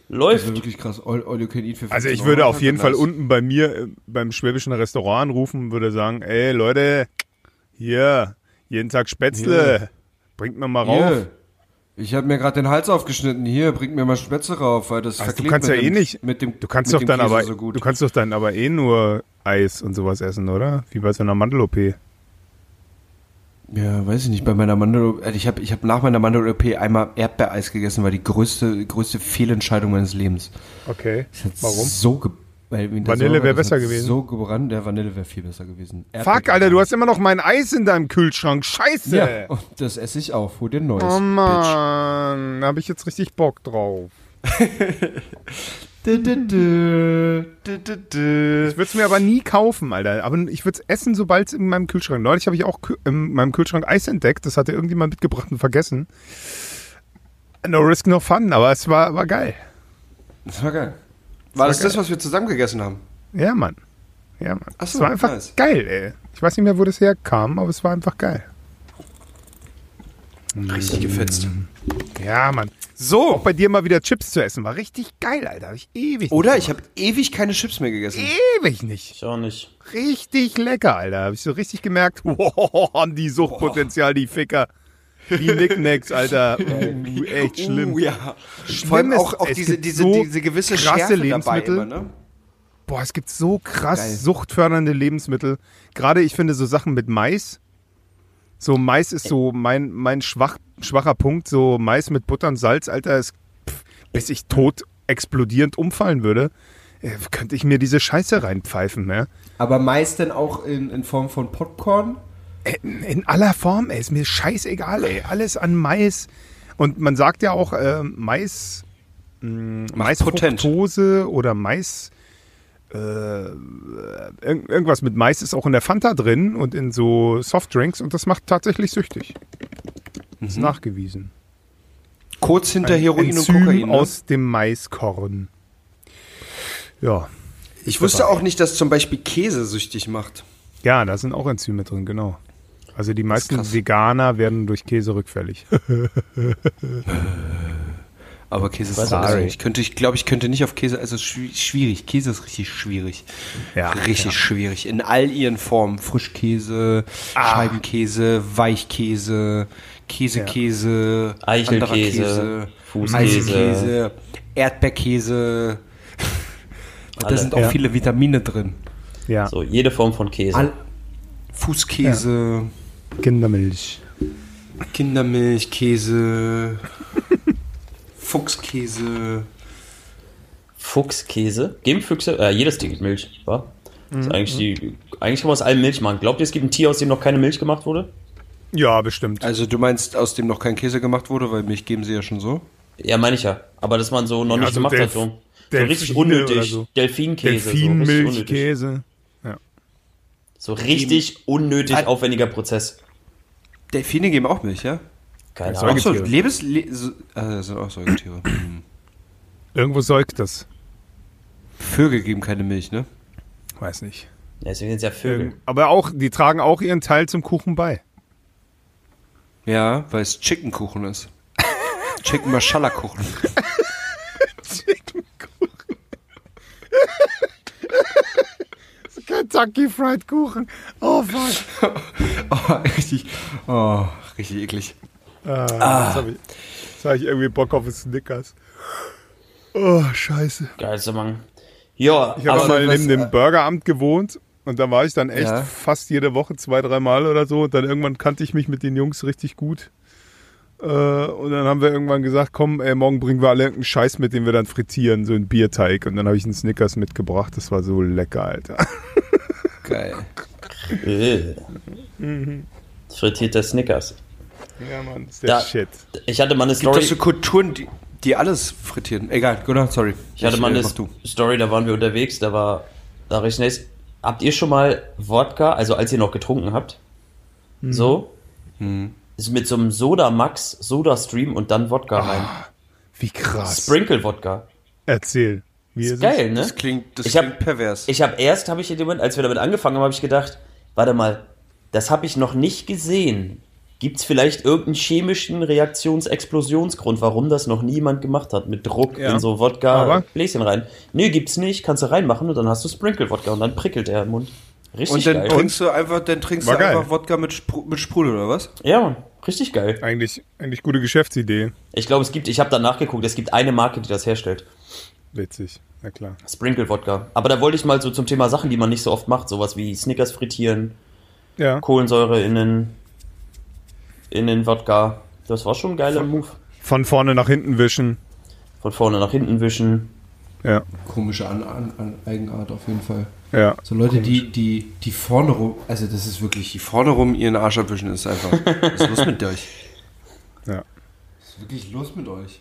Das Läuft. wäre wirklich krass. All, all you can eat für 15 Also ich Euro würde am auf jeden Fall unten bei mir äh, beim schwäbischen Restaurant anrufen und würde sagen, ey Leute, hier, jeden Tag Spätzle, bringt mir mal rauf. Hier, ich habe mir gerade den Hals aufgeschnitten. Hier, bringt mir mal Spätzle rauf, weil das Also du verklebt kannst ja mit eh dem- nicht, Mit dem, du kannst doch dem dann Käse aber, so gut. du kannst doch dann aber eh nur Eis und sowas essen, oder? Wie bei so einer Mandel-OP. Ja, weiß ich nicht. Bei meiner Mandel, äh, ich habe ich hab nach meiner Mandel-OP einmal Erdbeereis gegessen, war die größte, größte Fehlentscheidung meines Lebens. Okay. Warum? So ge Vanille wäre besser gewesen. So gebrannt, der Vanille wäre viel besser gewesen. Fuck, Alter, du hast immer noch mein Eis in deinem Kühlschrank. Scheiße. Ja, und das esse ich auch. Hol dir ein neues. Oh Mann, da habe ich jetzt richtig Bock drauf. Ich würde es mir aber nie kaufen, Alter. Aber ich würde es essen, sobald es in meinem Kühlschrank. Neulich habe ich auch in meinem Kühlschrank Eis entdeckt. Das hatte irgendjemand mitgebracht und vergessen. No risk, no fun, aber es war, war geil. Das war geil. War das das, was wir zusammen gegessen haben? Ja, Mann. Ja, Mann. Ach so, es war einfach nice. geil, ey. Ich weiß nicht mehr, wo das herkam, aber es war einfach geil. Richtig gefetzt. Ja, Mann. So. Auch bei dir mal wieder Chips zu essen war richtig geil, Alter. Hab ich ewig Oder? nicht Ich habe ewig keine Chips mehr gegessen. Ewig nicht. Ich auch nicht. Richtig lecker, Alter. Habe ich so richtig gemerkt, wow, haben die Suchtpotenzial, die Ficker. Die Nicknacks, Alter. Uh, echt schlimm. Uh, ja. Schlimm Vor allem ist, auch, auch es diese, diese, so diese gewisse krasse Schärfe Lebensmittel. immer, ne? Boah, es gibt so krass Geil. suchtfördernde Lebensmittel. Gerade ich finde so Sachen mit Mais. So Mais ist so mein, mein schwach, schwacher Punkt. So Mais mit Butter und Salz, Alter, ist, pff, bis ich tot explodierend umfallen würde, äh, könnte ich mir diese Scheiße reinpfeifen, ne? Aber meist dann auch in, in Form von Popcorn. In, in aller Form, ey, ist mir scheißegal, ey. Alles an Mais. Und man sagt ja auch, äh, Mais, mh, Maisfructose oder Mais, äh, irg irgendwas mit Mais ist auch in der Fanta drin und in so Softdrinks und das macht tatsächlich süchtig. Ist nachgewiesen. Kurz hinter Ein Heroin Enzym und Kokain. Ne? aus dem Maiskorn. Ja. Ich wusste auch nicht, dass zum Beispiel Käse süchtig macht. Ja, da sind auch Enzyme drin, genau. Also die meisten. Veganer werden durch Käse rückfällig. Aber Käse ist Weiß so auch nicht. Ich könnte, ich glaube, ich könnte nicht auf Käse, also schwi- schwierig. Käse ist richtig schwierig. Ja, richtig ja. schwierig. In all ihren Formen. Frischkäse, Scheibenkäse, Weichkäse, Käsekäse, Eichelkäse, anderer Käse, Fußkäse. Eichelkäse, Erdbeerkäse. Da sind auch Ja. viele Vitamine drin. Ja, So, jede Form von Käse. All Fußkäse, Kindermilch. Kindermilchkäse, Fuchskäse. Fuchskäse. Geben Füchse, äh, jedes Tier gibt Milch, wa? Mhm. Das ist eigentlich die, eigentlich kann man aus allem Milch machen. Glaubt ihr, es gibt ein Tier, aus dem noch keine Milch gemacht wurde? Ja, bestimmt. Also du meinst, aus dem noch kein Käse gemacht wurde, weil Milch geben sie ja schon so? Ja, meine ich ja. Aber dass man so noch nicht also gemacht Delf- hat, so. So richtig unnötig. so. Delfinkäse. So richtig unnötig. Delfinmilchkäse. So richtig unnötig Hat- aufwendiger Prozess. Delfine geben auch Milch, ja? Keine Säugetiere. Ahnung. Auch so. Lebens... Le so, äh, sind auch Säugetiere. Hm. Irgendwo säugt das. Vögel geben keine Milch, ne? Weiß nicht. Ja, Deswegen sind es ja Vögel. Aber auch, die tragen auch ihren Teil zum Kuchen bei. Ja, weil es Chickenkuchen ist. Chicken Mashallah Kuchen. Kentucky Fried Kuchen. Oh fuck. Oh, richtig, oh, richtig eklig. Ah, Jetzt habe ich, jetzt hab ich irgendwie Bock auf Snickers. Oh, scheiße. Geilste Mann. Ja, Ich habe mal was- neben dem Burgeramt gewohnt und da war ich dann echt Ja. fast jede Woche zwei, dreimal oder so. Und dann irgendwann kannte ich mich mit den Jungs richtig gut. Äh, und dann haben wir irgendwann gesagt, komm, ey, morgen bringen wir alle irgendeinen Scheiß mit, den wir dann frittieren, so einen Bierteig. Und dann habe ich einen Snickers mitgebracht. Das war so lecker, Alter. Geil. Mhm. Frittierter Snickers. Ja, Mann, ist der Da- Shit. Ich hatte mal eine Gibt Story. es so Kulturen, die, die alles frittieren? Egal, genau, sorry. Ich hatte mal äh, eine. Story, da waren wir unterwegs, da war, da recht nice. Habt ihr schon mal Wodka, also als ihr noch getrunken habt, Mhm. so, ist mit so einem Soda Max, Soda Stream und dann Wodka rein. Wie krass. Sprinkle Wodka. Erzähl. Wie ist Geil, ne? Das klingt, das Ich hab- klingt pervers. Ich habe erst, habe ich in dem Moment, als wir damit angefangen haben, habe ich gedacht, warte mal, das habe ich noch nicht gesehen. Gibt es vielleicht irgendeinen chemischen Reaktionsexplosionsgrund, warum das noch niemand gemacht hat? Mit Druck Ja. in so Aber- Wodka-Bläschen rein. Nee, gibt's nicht. Kannst du reinmachen und dann hast du Sprinkle-Wodka und dann prickelt der im Mund. Richtig Und dann geil. trinkst du einfach, dann trinkst War du geil. einfach Wodka mit, Spru mit Sprudel, oder was? Ja, Mann. Richtig geil. Eigentlich, eigentlich gute Geschäftsidee. Ich glaube, es gibt, ich habe da nachgeguckt, es gibt eine Marke, die das herstellt. Witzig. Na klar. Sprinkle-Wodka. Aber da wollte ich mal so zum Thema Sachen, die man nicht so oft macht, sowas wie Snickers frittieren, Ja. Kohlensäure in den, in den Wodka. Das war schon ein geiler Move. Von vorne nach hinten wischen. Von vorne nach hinten wischen. Ja. Komische An An An Eigenart auf jeden Fall. Ja. So Leute, die, die, die vorne rum, also das ist wirklich, die vorne rum ihren Arsch abwischen, ist einfach, was ist los mit euch? Ja. Was ist wirklich los mit euch?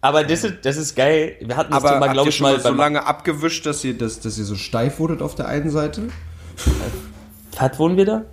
Aber das ist, das ist geil. Wir hatten das Aber Thema, glaube ich, schon mal so lange abgewischt, dass ihr, dass, dass ihr so steif wurdet auf der einen Seite? Was wohnen wir da?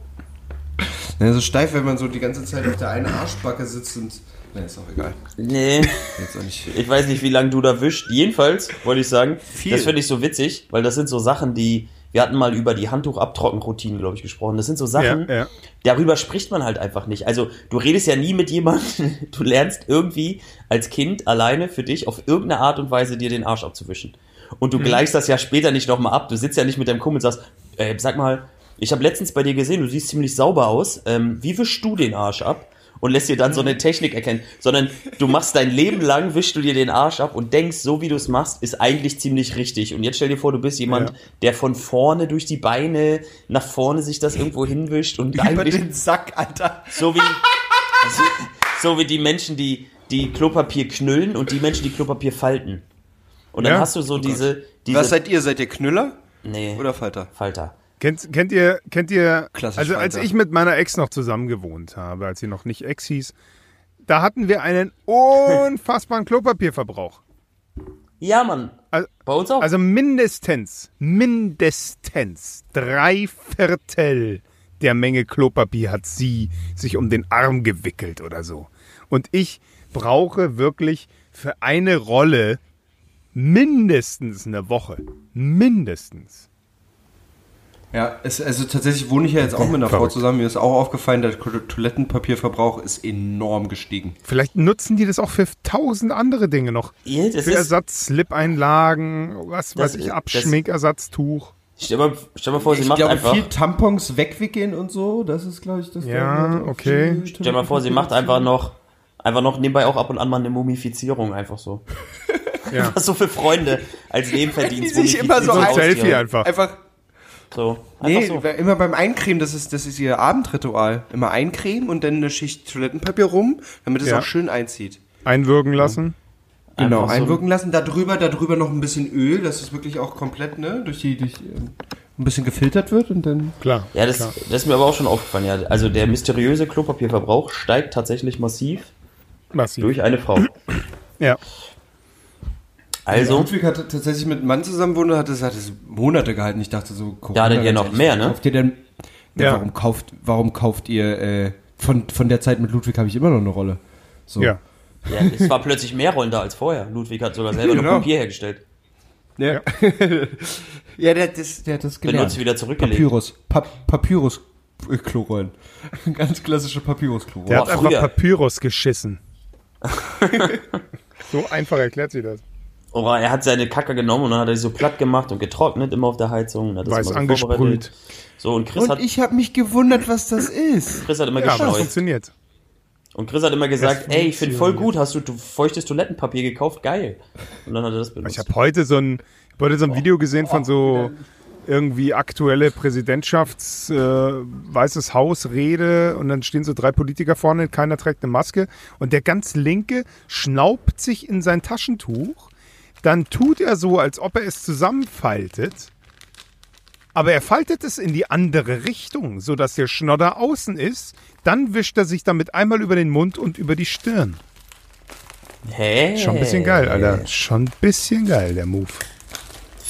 Ja, so steif, wenn man so die ganze Zeit auf der einen Arschbacke sitzt und, ne, ist auch egal. Nee. Jetzt auch nicht. Ich weiß nicht, wie lange du da wischst. Jedenfalls wollte ich sagen, Viel. das finde ich so witzig, weil das sind so Sachen, die. Wir hatten mal über die Handtuchabtrockenroutinen, glaube ich, gesprochen. Das sind so Sachen, Ja, ja. darüber spricht man halt einfach nicht. Also du redest ja nie mit jemandem, du lernst irgendwie als Kind alleine für dich auf irgendeine Art und Weise dir den Arsch abzuwischen. Und du gleichst das ja später nicht nochmal ab. Du sitzt ja nicht mit deinem Kumpel und sagst, äh, sag mal, ich habe letztens bei dir gesehen, du siehst ziemlich sauber aus. Ähm, wie wischst du den Arsch ab? Und lässt dir dann so eine Technik erkennen. Sondern du machst dein Leben lang, wischst du dir den Arsch ab und denkst, so wie du es machst, ist eigentlich ziemlich richtig. Und jetzt stell dir vor, du bist jemand, Ja. der von vorne durch die Beine nach vorne sich das irgendwo hinwischt und Über eigentlich den Sack, Alter. so wie, so, so wie die Menschen, die die Klopapier knüllen und die Menschen, die Klopapier falten. Und dann Ja? hast du so diese, diese. Was seid ihr? Seid ihr Knüller nee, oder Falter? Falter. Kennt, kennt ihr, kennt ihr, Klassisch also als Falter. ich mit meiner Ex noch zusammen gewohnt habe, als sie noch nicht Ex hieß, da hatten wir einen unfassbaren Klopapierverbrauch. Ja, Mann. Also, Bei uns auch. also mindestens, mindestens drei Viertel der Menge Klopapier hat sie sich um den Arm gewickelt oder so. Und ich brauche wirklich für eine Rolle mindestens eine Woche. Mindestens. Ja, es, also tatsächlich wohne ich ja jetzt auch mit einer Frau zusammen. Mir ist auch aufgefallen, der Toilettenpapierverbrauch ist enorm gestiegen. Vielleicht nutzen die das auch für tausend andere Dinge noch. Ja, das Für ist, Ersatz-Slip-Einlagen, was weiß ich, Abschminkersatztuch. stell, mal, stell mal vor, sie ich macht glaube, einfach. viel Tampons wegwickeln und so, das ist, glaube ich, das. Ja, da- okay. Stell mal vor, sie macht einfach noch, einfach noch nebenbei auch ab und an mal eine Mumifizierung, einfach so. Ja. Was so für Freunde als Nebenverdienst. Die sich immer so So ein. Selfie einfach. Einfach, So, einfach Nee, so. immer beim Eincremen, das ist, das ist ihr Abendritual. Immer eincremen und dann eine Schicht Toilettenpapier rum, damit es Ja. auch schön einzieht. Einwürgen lassen. Genau, Einfach so. einwirken lassen, darüber, darüber noch ein bisschen Öl, dass es wirklich auch komplett, ne, durch die, durch, ähm, ein bisschen gefiltert wird und dann. Klar. Ja, das, klar. das ist mir aber auch schon aufgefallen, ja. Also der mysteriöse Klopapierverbrauch steigt tatsächlich massiv Massiv. durch eine Frau. Ja. Also, Ludwig hat tatsächlich mit einem Mann zusammen wohnt, hat es, hat es Monate gehalten. Ich dachte so, Corona, Ja, hattet ihr noch mehr, ne? Kauft ihr denn, ja. Ja. warum kauft, warum kauft ihr, äh, von, von der Zeit mit Ludwig habe ich immer noch eine Rolle. So. Ja. ja, es war plötzlich mehr Rollen da als vorher. Ludwig hat sogar selber noch Genau. Papier hergestellt. Ja. ja, der, hat das, der hat das gelernt. Benutzt wieder zurückgelegt. Papyrus. Pa Papyrus. Klorollen. Ganz klassische Papyrus-Klorollen. Der hat einfach. Papyrus geschissen. so einfach erklärt sie das. Oh, er hat seine Kacke genommen und dann hat er sie so platt gemacht und getrocknet immer auf der Heizung. Und hat das Weiß immer so angesprüht. So, und Chris, Und hat, ich habe mich gewundert, was das ist. Chris hat immer Ja, aber das geschleust. funktioniert. Und Chris hat immer gesagt, Das ey, ich finde voll gut, hast du, du feuchtes Toilettenpapier gekauft, geil. Und dann hat er das benutzt. Ich habe heute so ein, ich heute so ein Video gesehen von so irgendwie aktuelle Präsidentschafts äh, Weißes Haus Rede und dann stehen so drei Politiker vorne, keiner trägt eine Maske und der ganz linke schnaubt sich in sein Taschentuch, dann tut er so, als ob er es zusammenfaltet, aber er faltet es in die andere Richtung, sodass der Schnodder außen ist, dann wischt er sich damit einmal über den Mund und über die Stirn. Hä? Schon ein bisschen geil, Alter. Schon ein bisschen geil, der Move.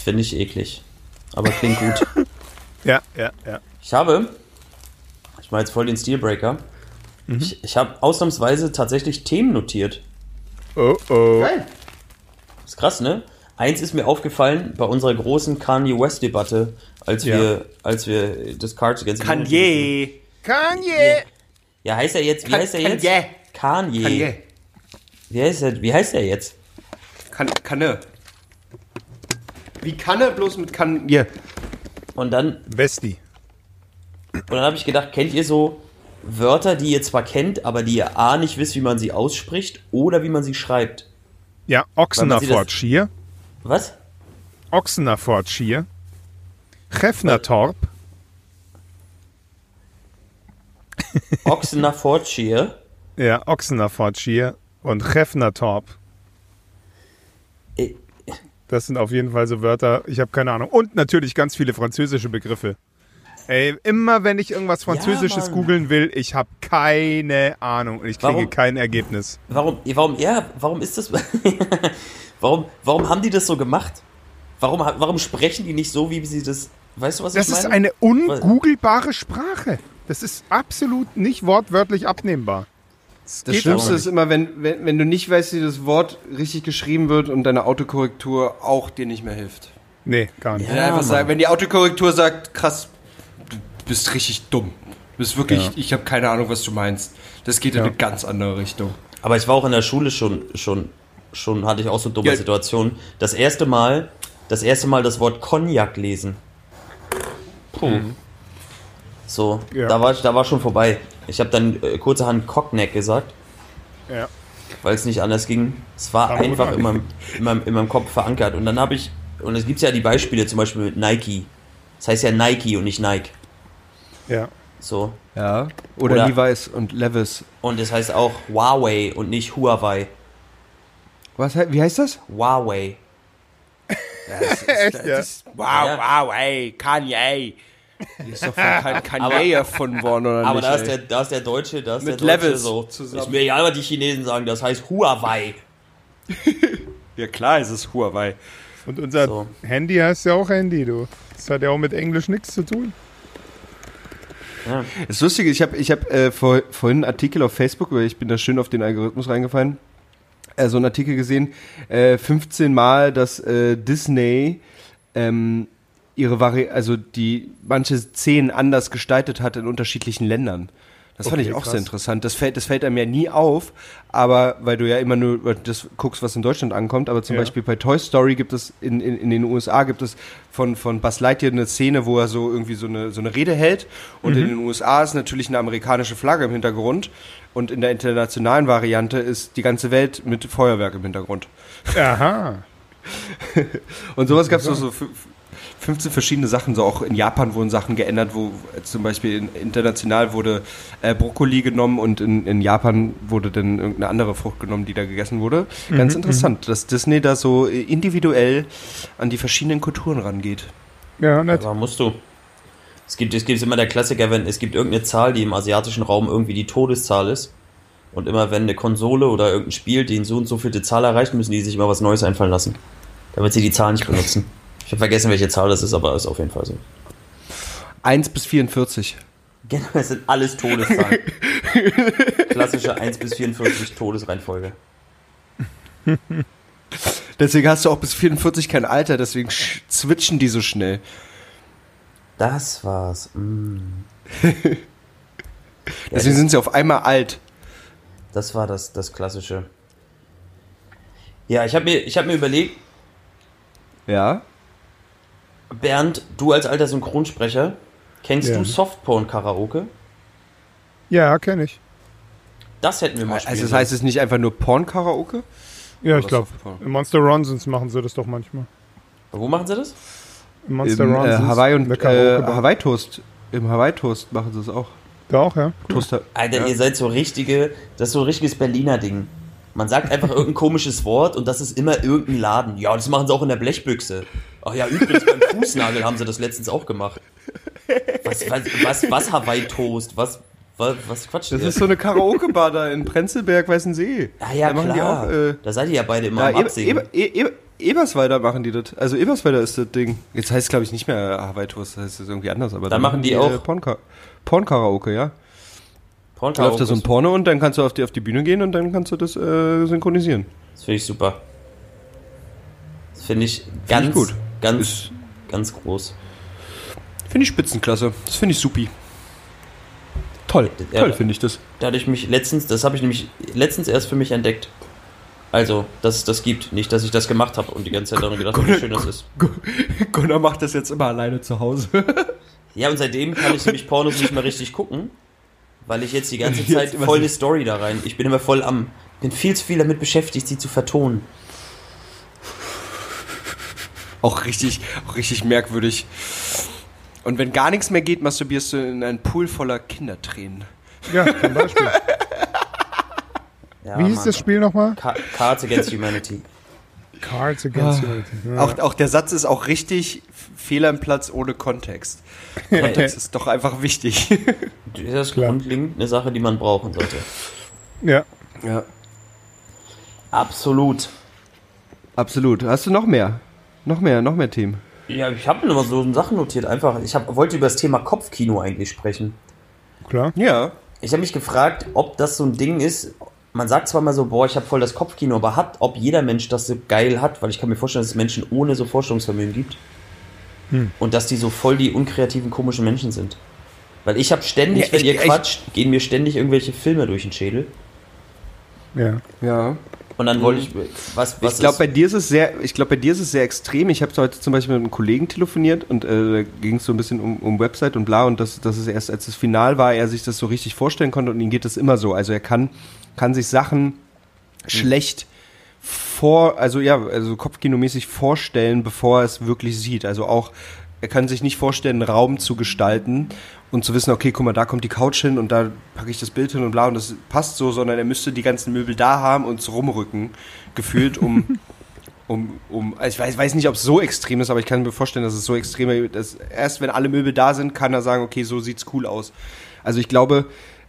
Finde ich eklig. Aber klingt gut. Ja, ja, ja. Ich habe, ich mache jetzt voll den Steelbreaker. Mhm. Ich, ich habe ausnahmsweise tatsächlich Themen notiert. Oh, oh. Ist krass, ne? Eins ist mir aufgefallen bei unserer großen Kanye West Debatte, als Ja. wir, als wir das Cards Against Kanye. Kanye! Ja, heißt er jetzt? Wie heißt er jetzt? Kanye. Kanye. Kanye. Wie heißt er? Wie heißt er jetzt? Kan Kanne. Wie Kanne, bloß mit Kanye. Und dann, Westi. und dann habe ich gedacht, kennt ihr so Wörter, die ihr zwar kennt, aber die ihr A nicht wisst, wie man sie ausspricht oder wie man sie schreibt? Ja, Weil man sieht Ochsenerfordshire. Was? Ochsenerfordshire. Chefnertorp. Ochsenafordshire. Ja, Ochsenerfordshire und Chefnertorp. Äh, Das sind auf jeden Fall so Wörter, ich habe keine Ahnung. Und natürlich ganz viele französische Begriffe. Ey, immer wenn ich irgendwas Französisches Mann. googeln will, ich habe keine Ahnung und ich kriege Warum? kein Ergebnis. Warum, warum, ja, warum ist das, warum, warum haben die das so gemacht? Warum, warum sprechen die nicht so, wie sie das, weißt du, was Das ich ist meine? eine ungoogelbare Sprache. Das ist absolut nicht wortwörtlich abnehmbar. Das geht Schlimmste ist immer, wenn, wenn, wenn du nicht weißt, wie das Wort richtig geschrieben wird und deine Autokorrektur auch dir nicht mehr hilft. Nee, gar nicht. Ja. Wenn, einfach sagen, wenn die Autokorrektur sagt, krass, du bist richtig dumm. Du bist wirklich, Ja. ich habe keine Ahnung, was du meinst. Das geht in Ja. eine ganz andere Richtung. Aber ich war auch in der Schule schon, schon, schon hatte ich auch so dumme Ja. Situationen. Das erste Mal, das erste Mal das Wort Cognac lesen. Puh. So, Ja. da war ich, da war schon vorbei. Ich habe dann äh, kurzerhand Cognac gesagt, Ja. weil es nicht anders ging. Es war Aber einfach in meinem, in, meinem, in meinem Kopf verankert. Und dann habe ich, und es gibt ja die Beispiele zum Beispiel mit Nike. Das heißt ja Nike und nicht Nike. Ja. So. Ja. Oder, Oder- Levi's und Levis. Und es heißt auch Huawei und nicht Huawei. Was, he- wie heißt das? Huawei. Echt, ja? Wow, Ja. wow, ey, Kanye. Die ist doch von Kan- Kanye erfunden worden, oder Aber nicht? da ist, der, da ist der Deutsche, da ist Mit der Deutsche Levels so. zusammen. Ist mir egal, was die Chinesen sagen, das heißt Huawei. ja, klar, es ist Huawei. Und unser So. Handy heißt ja auch Handy, du. Das hat ja auch mit Englisch nichts zu tun. Das Lustige, ich habe ich hab, äh, vor, vorhin einen Artikel auf Facebook, weil ich bin da schön auf den Algorithmus reingefallen, äh, so einen Artikel gesehen, äh, 15 Mal, dass äh, Disney ähm, ihre Vari also die manche Szenen anders gestaltet hat in unterschiedlichen Ländern. Das fand Okay, ich auch krass. sehr interessant. Das fällt, das fällt einem ja nie auf, aber weil du ja immer nur das guckst, was in Deutschland ankommt, aber zum Ja. Beispiel bei Toy Story gibt es in, in, in den USA gibt es von, von Buzz Lightyear eine Szene, wo er so irgendwie so eine, so eine Rede hält und in den USA ist natürlich eine amerikanische Flagge im Hintergrund und in der internationalen Variante ist die ganze Welt mit Feuerwerk im Hintergrund. Aha. Und sowas gab es so, so 15 verschiedene Sachen. So auch in Japan wurden Sachen geändert, wo äh, zum Beispiel in, international wurde äh, Brokkoli genommen und in, in Japan wurde dann irgendeine andere Frucht genommen, die da gegessen wurde. Ganz interessant, dass Disney da so äh, individuell an die verschiedenen Kulturen rangeht. Ja, nett. Aber musst du. Es gibt, es gibt immer der Klassiker, wenn es gibt irgendeine Zahl, die im asiatischen Raum irgendwie die Todeszahl ist. Und immer wenn eine Konsole oder irgendein Spiel den so und so viele Zahl erreicht, müssen die sich immer was Neues einfallen lassen. Damit sie die Zahl nicht benutzen. Ich habe vergessen, welche Zahl das ist, aber ist auf jeden Fall so. 1 bis 44. Genau, es sind alles Todeszahlen. Klassische 1 bis 44 Todesreihenfolge. Deswegen hast du auch bis 44 kein Alter, deswegen switchen die so schnell. Das war's. Mm. Deswegen sind sie auf einmal alt. Das war das, das Klassische. Ja, ich habe mir, ich hab mir überlegt, Ja? Bernd, du als alter Synchronsprecher, kennst Ja. du Softporn-Karaoke? Ja, kenne ich. Das hätten wir mal spielen Also das heißt es ist nicht einfach nur Porn-Karaoke? Ja, ich Oder glaube. Softporn. Im Monster Ronsons machen sie das doch manchmal. Wo machen sie das? Im Monster Im äh, Ronsons. Hawaii und äh. Hawaii Toast. Im Hawaii Toast machen sie es auch. Da auch, ja. Toaster. Alter, ja. ihr seid so richtige, das ist so ein richtiges Berliner Ding. Man sagt einfach irgendein komisches Wort und das ist immer irgendein Laden. Ja, das machen sie auch in der Blechbüchse. Ach ja, übrigens beim Fußnagel haben sie das letztens auch gemacht. Was, was, was, was Hawaii Toast? Was, was, was quatscht Das ist so eine Karaoke-Bar da in Prenzlberg, Weißensee. ah ja, da klar. die auch, äh, da seid ihr ja beide immer am Absingen. Eber, E- Eber, Eberswalder machen die das. Also Eberswalder ist das Ding. Jetzt heißt es, glaube ich, nicht mehr Hawaii Toast, das heißt es irgendwie anders. Aber Da machen die äh, auch- Pornka- Porn-Karaoke, ja. Da läuft da so ein. Porno und dann kannst du auf die, auf die Bühne gehen und dann kannst du das äh, synchronisieren. Das finde ich super. Das finde ich ganz, ich gut. Ganz, Ist- ganz groß. Finde ich Spitzenklasse. Das finde ich supi. Toll, Ja. toll finde ich das. Da hatte ich mich letztens, das habe ich nämlich letztens erst für mich entdeckt. Also, dass es das gibt. Nicht, dass ich das gemacht habe und die ganze Zeit daran gedacht habe, wie schön das ist. Gunnar macht das jetzt immer alleine zu Hause. Ja, und seitdem kann ich nämlich Pornos nicht mehr richtig gucken, weil ich jetzt die ganze Zeit voll eine Story da rein. Ich bin immer voll am, bin viel zu viel damit beschäftigt, sie zu vertonen. Auch richtig, auch richtig merkwürdig. Und wenn gar nichts mehr geht, masturbierst du in einen Pool voller Kindertränen. Ja, zum Beispiel. Ja, Wie hieß Mann. das Spiel nochmal? Ca- Cards Against Humanity. Cards Against Ah. Humanity. Ja. Auch, auch der Satz ist auch richtig fehl am Platz ohne Kontext. Kontext ist doch einfach wichtig. Das ist Klar. grundlegend eine Sache, die man brauchen sollte. ja. ja, Absolut. absolut. Hast du noch mehr? Noch mehr, noch mehr Themen? Ja, ich habe mir noch so Sachen notiert. Einfach, ich hab, wollte über das Thema Kopfkino eigentlich sprechen. Klar. Ja. Ich habe mich gefragt, ob das so ein Ding ist. Man sagt zwar mal so, boah, ich habe voll das Kopfkino, aber hat, ob jeder Mensch das so geil hat, weil ich kann mir vorstellen, dass es Menschen ohne so Vorstellungsvermögen gibt. Und dass die so voll die unkreativen, komischen Menschen sind. Weil ich habe ständig, Ja, wenn ich- ihr ich- quatscht, gehen mir ständig irgendwelche Filme durch den Schädel. Ja. Ja. Und dann wollte ich, was, was ich glaube, bei dir ist es sehr, ich glaube, bei dir ist es sehr extrem. Ich habe heute zum Beispiel mit einem Kollegen telefoniert und äh, da ging es so ein bisschen um, um Website und bla und das, das ist erst, als das Final war, er sich das so richtig vorstellen konnte und ihm geht das immer so. Also er kann, kann sich Sachen schlecht vor, also ja, also kopfkinomäßig vorstellen, bevor er es wirklich sieht. Also auch er kann sich nicht vorstellen, einen Raum zu gestalten und zu wissen, okay, guck mal, da kommt die Couch hin und da packe ich das Bild hin und bla und das passt so, sondern er müsste die ganzen Möbel da haben und so rumrücken, gefühlt, um, um, um, also ich weiß, weiß nicht, ob es so extrem ist, aber ich kann mir vorstellen, dass es so extrem ist, erst wenn alle Möbel da sind, kann er sagen, okay, so sieht's cool aus. Also ich glaube,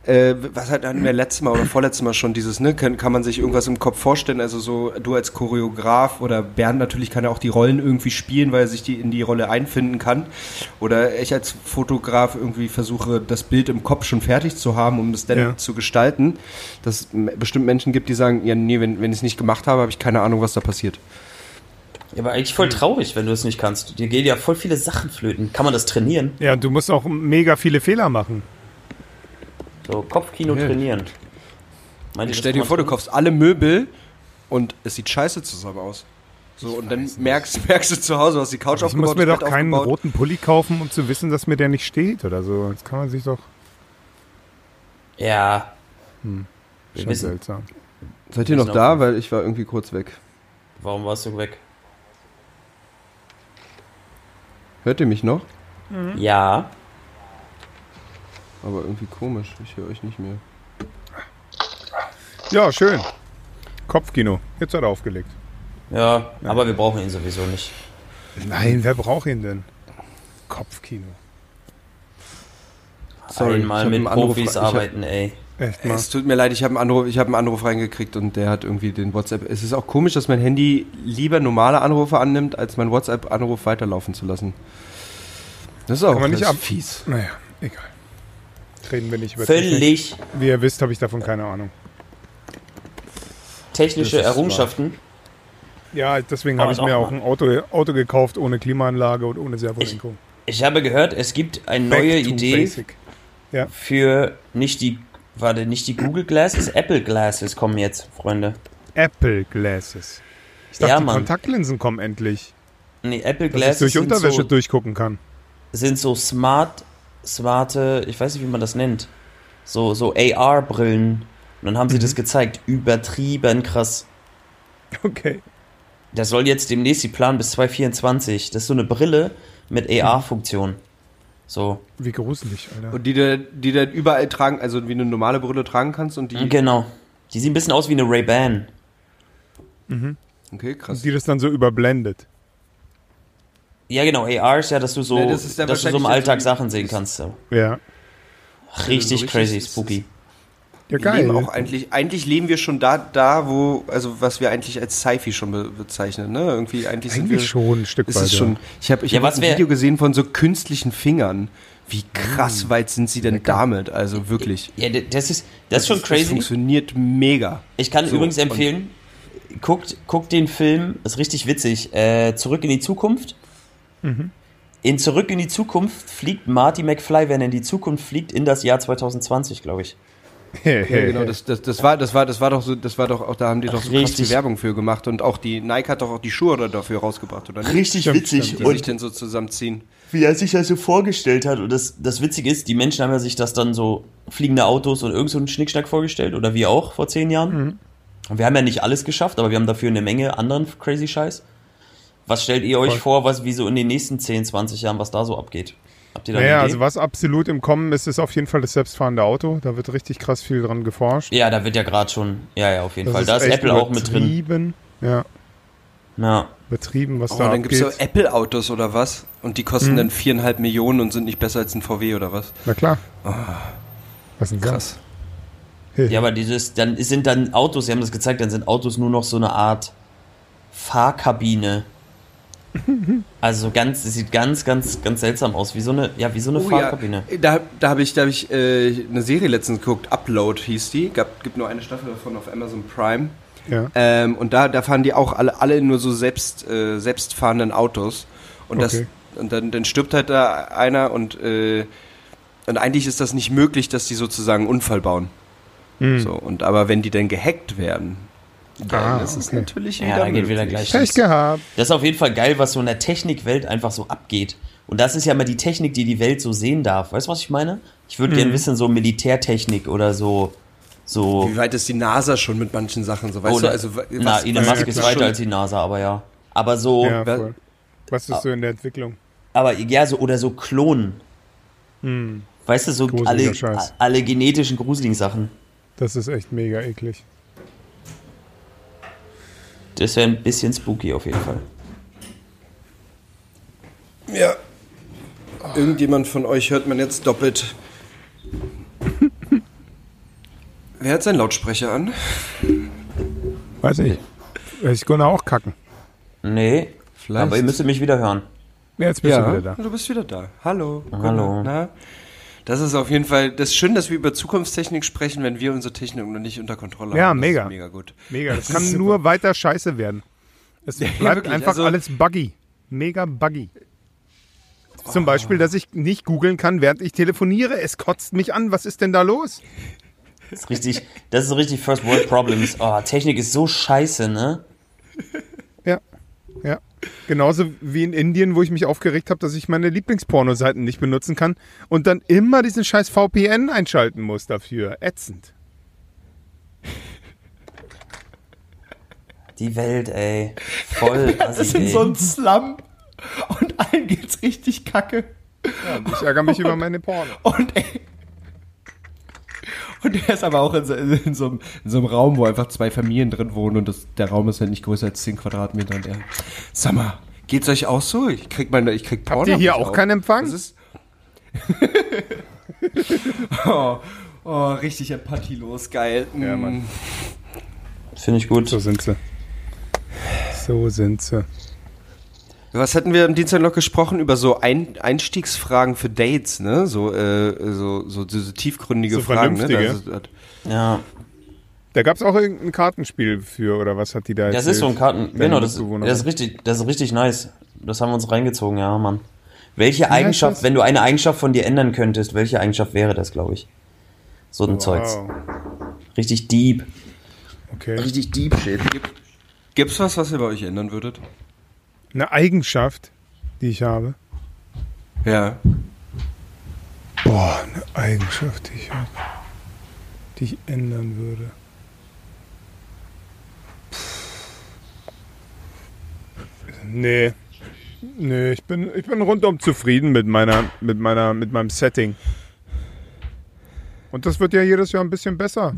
äh, was hat hatten wir letztes Mal oder vorletztes Mal schon dieses, ne, kann, kann man sich irgendwas im Kopf vorstellen, also so du als Choreograf oder Bernd natürlich kann er auch die Rollen irgendwie spielen, weil er sich die in die Rolle einfinden kann oder ich als Fotograf irgendwie versuche, das Bild im Kopf schon fertig zu haben, um es dann Ja. zu gestalten, dass es bestimmt Menschen gibt, die sagen, ja nee, wenn, wenn ich es nicht gemacht habe, habe ich keine Ahnung, was da passiert. Ja, aber eigentlich voll traurig, wenn du es nicht kannst. Dir gehen ja voll viele Sachen flöten. Kann man das trainieren? Ja, du musst auch mega viele Fehler machen. So, Kopfkino Ja. trainieren. Meint Stell dir vor, du kaufst alle Möbel und es sieht scheiße zusammen aus. So, und dann merkst, merkst du zu Hause, was die Couch Ich muss aufgebaut mir das doch Bett keinen aufgebaut. roten Pulli kaufen, um zu wissen, dass mir der nicht steht oder so. Das kann man sich doch. Ja. Wir Schon wissen, seltsam. Seid ihr noch da? Weil ich war irgendwie kurz weg. warum warst du weg? Hört ihr mich noch? Ja. Aber irgendwie komisch. Ich höre euch nicht mehr. Ja, schön. Kopfkino. Jetzt hat er aufgelegt. Ja, aber wir brauchen ihn sowieso nicht. Nein, wer braucht ihn denn? Kopfkino. Sorry, Einmal mit einen Anruf- Profis ich hab- arbeiten, ey. Echt mal. Es tut mir leid, ich habe einen, Anruf, ich hab einen Anruf reingekriegt und der hat irgendwie den WhatsApp. Es ist auch komisch, dass mein Handy lieber normale Anrufe annimmt, als meinen WhatsApp-Anruf weiterlaufen zu lassen. Das ist auch Kann man nicht ab- fies. Naja, egal. Reden wir nicht über Technik. Völlig Wie ihr wisst, habe ich davon keine Ahnung. technische Errungenschaften. Ja, deswegen habe ich mir mal. auch ein Auto, Auto gekauft ohne Klimaanlage und ohne Servolenkung. Ich habe gehört, es gibt eine Back neue Idee basic. für nicht die, warte, nicht die Google Glasses, Apple Glasses kommen jetzt, Freunde. Apple Glasses. Ich dachte, Ja, die. Kontaktlinsen kommen endlich. Nee, Apple Dass ich Glasses durch Unterwäsche so, durchgucken kann. sind so smart, smarte, ich weiß nicht, wie man das nennt, so, so AR-Brillen. Und dann haben sie Mhm. das gezeigt, übertrieben krass. Okay. Das soll jetzt demnächst die Plan bis 2024. Das ist so eine Brille mit Mhm. AR-Funktion. So, Wie gruselig, Alter. Und die du die du überall tragen, also wie eine normale Brille tragen kannst und die. genau. Die sieht ein bisschen aus wie eine Ray-Ban. Okay, krass. Und die das dann so überblendet. Ja, genau, AR ist ja, dass du so, Nee, das ist dass du so im Alltag so- Sachen sehen kannst. So. Ja. Richtig so crazy, richtig- spooky. Ja, Wir leben geil. auch eigentlich, eigentlich leben wir schon da, da, wo, also was wir eigentlich als Sci-Fi schon be bezeichnen, ne? Irgendwie eigentlich sind wir, Eigentlich schon ein Stück ist weit. schon. Ich habe ich Ja, hab was ein Video gesehen von so künstlichen Fingern. Wie krass weit sind sie denn damit? Also wirklich. Ja, das ist, das ist schon Das crazy. funktioniert mega. Ich kann So, übrigens empfehlen, guckt, guckt den Film, ist richtig witzig, äh, Zurück in die Zukunft. Mhm. In Zurück in die Zukunft fliegt Marty McFly, wenn er in die Zukunft fliegt, in das Jahr 2020, glaube ich. Ja, genau, das, das, das war, das war, das war doch so, das war doch auch, da haben die doch so krass Richtig. viel Werbung für gemacht und auch die Nike hat doch auch die Schuhe dafür rausgebracht, oder nicht? Richtig Stimmt, witzig. stimmt, Die sich denn so zusammenziehen. wie er sich das so vorgestellt hat. Und das, das Witzige ist, die Menschen haben ja sich das dann so fliegende Autos und irgend so einen Schnickschnack vorgestellt. Oder wir auch vor zehn Jahren. Und wir haben ja nicht alles geschafft, aber wir haben dafür eine Menge anderen crazy Scheiß. Was stellt ihr euch vor, was wie so in den nächsten 10, 20 Jahren, was da so abgeht? Habt ihr da Naja, also was absolut im Kommen ist, ist auf jeden Fall das selbstfahrende Auto. Da wird richtig krass viel dran geforscht. ja, da wird ja gerade schon, ja, ja, auf jeden Das Fall. Da ist Apple auch mit drin. übertrieben. Ja, Ja. betrieben, was Oh, da dann gibt's so abgeht. Apple-Autos oder was? Und die kosten Mhm. dann viereinhalb Millionen und sind nicht besser als ein VW oder was? Na klar. Was denn Krass. Ja, aber dieses, dann sind dann Autos, sie haben das gezeigt, dann sind Autos nur noch so eine Art Fahrkabine. Also so ganz, es sieht ganz, ganz, ganz seltsam aus, wie so eine, ja, wie so eine Oh Fahrkabine. ja, da, da habe ich, da hab ich äh, eine Serie letztens geguckt, Upload hieß die. Gab, gibt nur eine Staffel davon auf Amazon Prime. Ja. Ähm, und da, da fahren die auch alle, alle nur so selbst, äh, selbstfahrenden Autos. Und, Okay. das, und dann, dann stirbt halt da einer und, äh, und eigentlich ist das nicht möglich, dass die sozusagen einen Unfall bauen. Hm. So, und aber wenn die dann gehackt werden, dann Ah, ist es okay. natürlich Ja, wieder dann geht wieder gleich Pech gehabt. Das ist auf jeden Fall geil, was so in der Technikwelt einfach so abgeht. Und das ist ja mal die Technik, die die Welt so sehen darf. Weißt du, was ich meine? Ich würde Mhm. gerne wissen, so Militärtechnik oder so, so. Wie weit ist die NASA schon mit manchen Sachen so? Weißt oder, du, also wa- na, was- Elon was Musk ist es weiter schon? als die NASA, aber ja. Aber so, Ja. Was ist so in der Entwicklung? aber ja, so, oder so klonen. Weißt du, so Gruseliger alle, Scheiß. alle genetischen gruseligen Sachen. Das ist echt mega eklig. Das wäre ein bisschen spooky auf jeden Fall. Ja. Irgendjemand von euch hört man jetzt doppelt. Wer hat seinen Lautsprecher an? Weiß nicht. Ich konnte auch kacken. Nee, Vielleicht. aber ihr müsstet mich wieder hören. Jetzt bist du Ja, wieder da. du bist wieder da. Hallo. Hallo. Na? Das ist auf jeden Fall, das ist schön, dass wir über Zukunftstechnik sprechen, wenn wir unsere Technik noch nicht unter Kontrolle Ja, haben. Das mega. Ist mega gut. Mega. Das Das kann ist super. nur weiter scheiße werden. Es bleibt wirklich, einfach also- alles buggy. Mega buggy. Zum Beispiel, dass ich nicht googeln kann, während ich telefoniere. Es kotzt mich an. Was ist denn da los? Das ist richtig, das ist richtig First World Problems. Oh, Technik ist so scheiße, ne? Ja. Ja. Genauso wie in Indien, wo ich mich aufgeregt habe, dass ich meine Lieblingspornoseiten nicht benutzen kann und dann immer diesen scheiß VPN einschalten muss dafür. Ätzend. Die Welt, ey. Voll. Das ist in so ein Slum und allen geht's richtig kacke. Ich ärgere mich über meine Porno. Und ey, und er ist aber auch in so, in, so einem, in so einem Raum, wo einfach zwei Familien drin wohnen und das, der Raum ist halt nicht größer als 10 Quadratmeter. Und er, sag mal, geht's euch auch so? Ich krieg meine, ich krieg Porno. Habt ihr hier auch auf. keinen Empfang? Das ist oh, oh, richtig empathielos, geil. Ja, Mann. Finde ich gut. So sind sie. So sind sie. Was hatten wir am Dienstag noch gesprochen über so Ein Einstiegsfragen für Dates, ne? So, äh, so, so diese tiefgründige So Fragen, ne? ist- Ja. Da gab es auch irgendein Kartenspiel für, oder was hat die da Das ist so ein Karten. Genau, das, das ist richtig, das ist richtig nice. Das haben wir uns reingezogen, ja, Mann. Welche heißt Eigenschaft, wenn du eine Eigenschaft von dir ändern könntest, welche Eigenschaft wäre das, glaube ich? So ein Zeugs. Wow. Richtig deep. Okay. Richtig deep shit. Gibt's was, was ihr bei euch ändern würdet? Eine Eigenschaft, die ich habe. Ja. Boah, eine Eigenschaft, die ich habe. Die ich ändern würde. Nee. Nee, ich bin, ich bin rundum zufrieden mit meiner, mit meiner, mit meinem Setting. Und das wird ja jedes Jahr ein bisschen besser.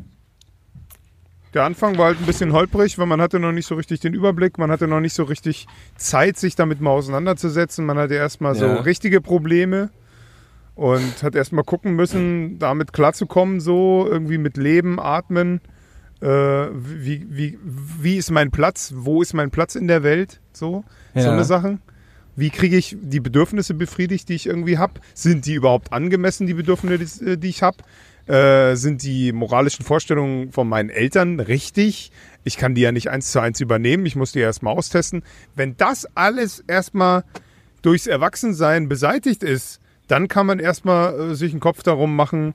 Der Anfang war halt ein bisschen holprig, weil man hatte noch nicht so richtig den Überblick, man hatte noch nicht so richtig Zeit, sich damit mal auseinanderzusetzen. Man hatte erstmal so Ja. richtige Probleme und hat erstmal gucken müssen, damit klarzukommen, so irgendwie mit Leben, Atmen. Äh, wie, wie, wie ist mein Platz? Wo ist mein Platz in der Welt? So, so Ja. eine Sachen. Wie kriege ich die Bedürfnisse befriedigt, die ich irgendwie habe? Sind die überhaupt angemessen, die Bedürfnisse, die ich habe? Äh, sind die moralischen Vorstellungen von meinen Eltern richtig? Ich kann die ja nicht eins zu eins übernehmen. Ich muss die erstmal austesten. Wenn das alles erstmal durchs Erwachsensein beseitigt ist, dann kann man erstmal äh, sich einen Kopf darum machen,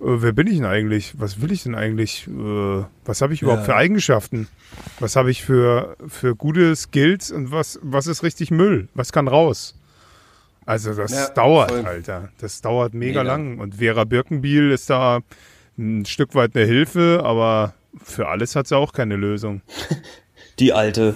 äh, wer bin ich denn eigentlich? Was will ich denn eigentlich? Äh, was habe ich überhaupt für Eigenschaften? Was habe ich für, für gute Skills und was, was ist richtig Müll? Was kann raus? Also das Ja, dauert, voll. Alter. Das dauert mega, Mega. lang. Und Vera Birkenbiel ist da ein Stück weit eine Hilfe, aber für alles hat sie auch keine Lösung. Die alte.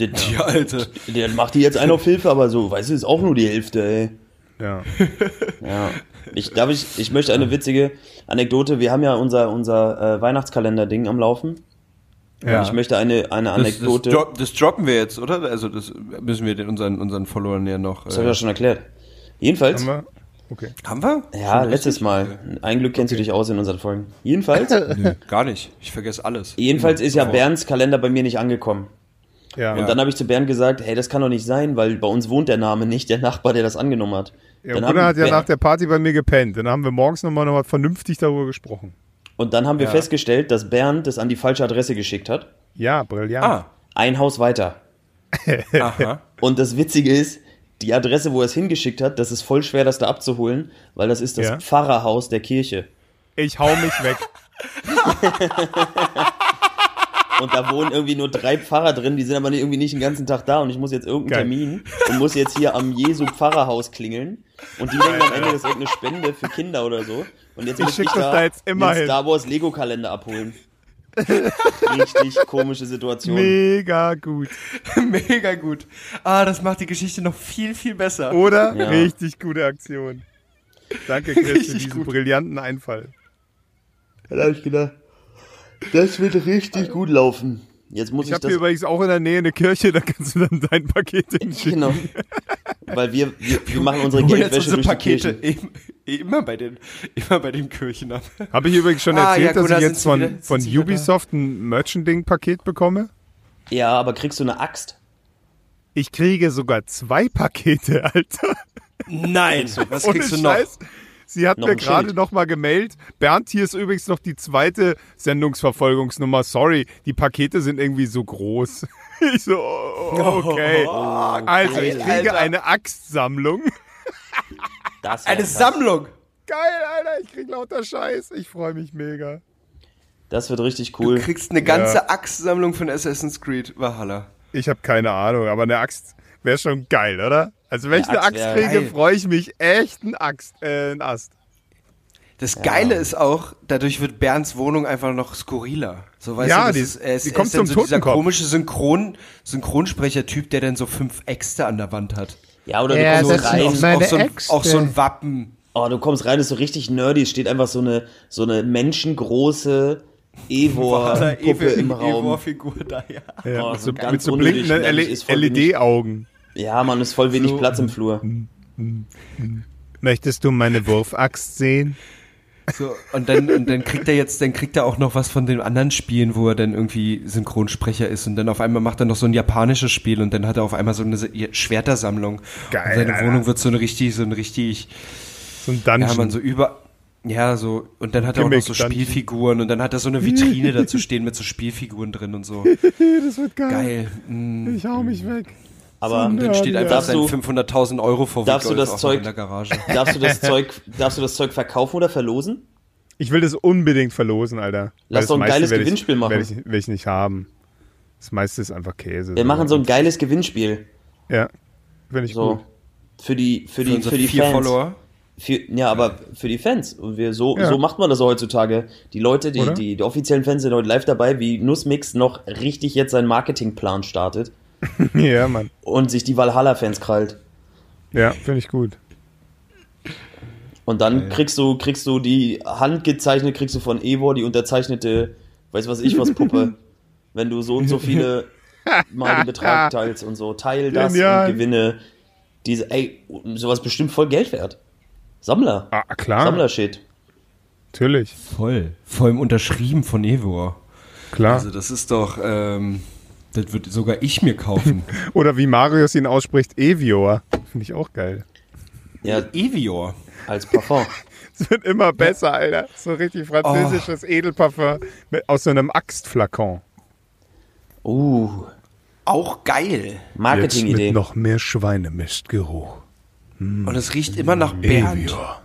Die, Die alte. Der macht die jetzt einen auf Hilfe, aber so, weißt du, ist auch nur die Hälfte, ey. Ja. Ja. Ich, darf ich, ich möchte eine witzige Anekdote. Wir haben ja unser, unser äh, Weihnachtskalender-Ding am Laufen. Ja. Ich möchte eine, eine Das, das, Anekdote. drop, das droppen wir jetzt, oder? Also das müssen wir den unseren, unseren Followern ja noch. das habe ich ja schon erklärt. Jedenfalls. Haben wir? Okay. haben wir? Ja, Schon letztes richtig? Mal. Ein Glück kennst du dich aus in unseren Folgen. Jedenfalls, Nö, gar nicht. Ich vergesse alles. jedenfalls ist ja. Bernds Kalender bei mir nicht angekommen. Ja. Und dann habe ich zu Bernd gesagt, hey, das kann doch nicht sein, weil bei uns wohnt der Name nicht, der Nachbar, der das angenommen hat. Ja, Dann Gunnar haben hat ja nach der Party bei mir gepennt. Dann haben wir morgens nochmal noch mal vernünftig darüber gesprochen. Und dann haben wir Ja. festgestellt, dass Bernd das an die falsche Adresse geschickt hat. Ja, brillant. Ah, Ein Haus weiter. aha. Und das Witzige ist, die Adresse, wo er es hingeschickt hat, das ist voll schwer, das da abzuholen, weil das ist das Ja. Pfarrerhaus der Kirche. Ich hau mich weg. Und da wohnen irgendwie nur drei Pfarrer drin, die sind aber nicht- irgendwie nicht den ganzen Tag da und ich muss jetzt irgendeinen Geil. Termin und muss jetzt hier am Jesu Pfarrerhaus klingeln und die denken am Ende, das ist irgendeine Spende für Kinder oder so. Und jetzt Ich muss ich das da, da jetzt immer den hin. Star Wars Lego Kalender abholen. Richtig komische Situation. Mega gut. Mega gut. Ah, das macht die Geschichte noch viel, viel besser. Oder? Ja. Richtig gute Aktion. Danke, Chris, für Richtig diesen gut. brillanten Einfall. Da hab ich gedacht, das wird richtig gut laufen. Jetzt muss Ich ich, habe hier übrigens auch in der Nähe eine Kirche, da kannst du dann dein Paket hinschicken. Genau. Weil wir, wir, wir machen unsere Geldwäsche unsere durch die Pakete Kirchen. im- immer bei den, immer bei den Kirchen ab. Habe ich übrigens schon Ah, erzählt, ja, gut, dass da ich jetzt von, wieder- von. Ubisoft ein Merchanding-Paket bekomme? Ja, aber kriegst du eine Axt? Ich kriege sogar zwei Pakete, Alter. Nein, was Ohne kriegst du noch? Scheiß. Sie hat Noch mir gerade Schild. noch mal gemeldet. Bernd, hier ist übrigens noch die zweite Sendungsverfolgungsnummer. Sorry, die Pakete sind irgendwie so groß. Ich so, oh, okay. also, ich kriege Alter. eine Axtsammlung. Eine krass. Sammlung. Geil, Alter, ich krieg lauter Scheiß. Ich freue mich mega. Das wird richtig Du cool. kriegst eine ganze Axtsammlung von Assassin's Creed Valhalla. Ich habe keine Ahnung, aber eine Axt wäre schon geil, oder? Also wenn ich Eine Axt kriege, freue ich mich echt ein Axt, äh, ein Ast. Das Geile ist auch, dadurch wird Bernds Wohnung einfach noch skurriler. So weißt Ja, du, das die- ist, er ist, die er kommt ist dann zum so dieser Totenkopf. komische Synchron, Synchronsprecher-Typ, der dann so fünf Äxte an der Wand hat. Ja, oder Ja, du das kommst rein. auch meine auch, so ein, Äxte. auch so ein Wappen. Oh, du kommst rein, ist so richtig nerdy. Es steht einfach so eine, so eine menschengroße Evor-Puppe im Raum. Evor-Figur da, ja. Ja, Oh, mit so mit so blinkenden LED-Augen. Ja, man, ist voll wenig Platz im Flur. Möchtest du meine Wurfaxt sehen? So, und dann, und dann kriegt er jetzt, dann kriegt er auch noch was von den anderen Spielen, wo er dann irgendwie Synchronsprecher ist und dann auf einmal macht er noch so ein japanisches Spiel und dann hat er auf einmal so eine Schwertersammlung. Geil, Und seine Alter. Wohnung wird so eine richtig, so ein richtig, So ein Dungeon. ja, man so über, ja, so, und dann hat er auch noch so. Spielfiguren und dann hat er so eine Vitrine dazu stehen mit so Spielfiguren drin und so. das wird geil. Geil. Mm. Ich hau mich weg. Aber Und dann steht einfach darfst sein du- 500.000 Euro vor darfst du das Zeug- in der Garage. darfst du das Zeug, darfst du das Zeug verkaufen oder verlosen? Ich will das unbedingt verlosen, Alter. Lass doch ein geiles Gewinnspiel ich, machen. Werde ich, werd ich nicht haben. Das meiste ist einfach Käse. Wir machen so ein geiles Gewinnspiel. Ja, finde ich So. gut. Für die, für die, unsere für die vier Fans. Follower. Für, ja, aber für die Fans. Und wir, so, Ja. so macht man das heutzutage. Die Leute, die, die, die offiziellen Fans sind heute live dabei, wie Nussmix noch richtig jetzt seinen Marketingplan startet ja, Mann. und sich die Valhalla-Fans krallt. Ja, finde ich gut. Und dann kriegst du, kriegst du die handgezeichnet, kriegst du von Evor die unterzeichnete, weiß was ich was, Puppe. Wenn du so und so viele mal den Betrag teilst und so. Teil das Genial. und gewinne diese, ey, sowas bestimmt voll Geld wert. Sammler. Ah, klar. Sammler-Shit. Natürlich. Voll. Vor allem unterschrieben von Evor. Klar. Also das ist doch, ähm, das würde sogar ich mir kaufen. Oder wie Marius ihn ausspricht, Evior. Finde ich auch geil. Ja, Evior. als Parfum. Es wird immer besser, Alter. So richtig französisches Edelparfum mit, aus so einem Axtflakon. Uh, Auch geil. Jetzt mit Marketing-Idee. noch mehr Schweinemistgeruch. Und es riecht immer nach Bernd. Evior.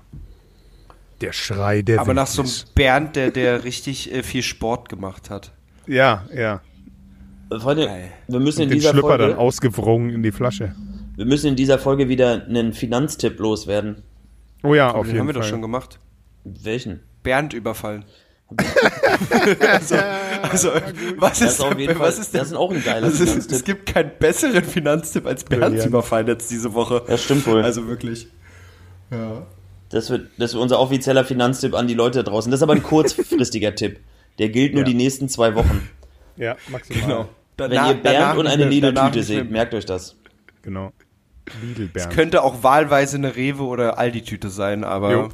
Der Schrei der Aber nach so einem. Bernd, der, der richtig äh, viel Sport gemacht hat. Ja, ja. Freunde, Geil. wir müssen in Den dieser Schlüpper dann Folge, ausgewrungen in die Flasche. wir müssen in dieser Folge wieder einen Finanztipp loswerden. Oh ja, auf Den jeden haben wir Fall. doch schon gemacht. Welchen? Bernd überfallen. also, also was Das ist, ist auf jeden was Fall, ist denn, das ist auch ein geiler also es, es Finanztipp. gibt keinen besseren Finanztipp als Bernds überfallen jetzt diese Woche. Das stimmt wohl. Also wirklich. Ja. Das wird, das wird unser offizieller Finanztipp an die Leute da draußen. Das ist aber ein kurzfristiger Tipp. Der gilt nur Ja. die nächsten zwei Wochen. Ja, maximal. Genau. Wenn Danach- ihr Bernd und eine Lidl-Tüte seht, merkt euch das. Genau. Lidl-Bernd. Könnte auch wahlweise eine Rewe oder Aldi-Tüte sein, aber Jo.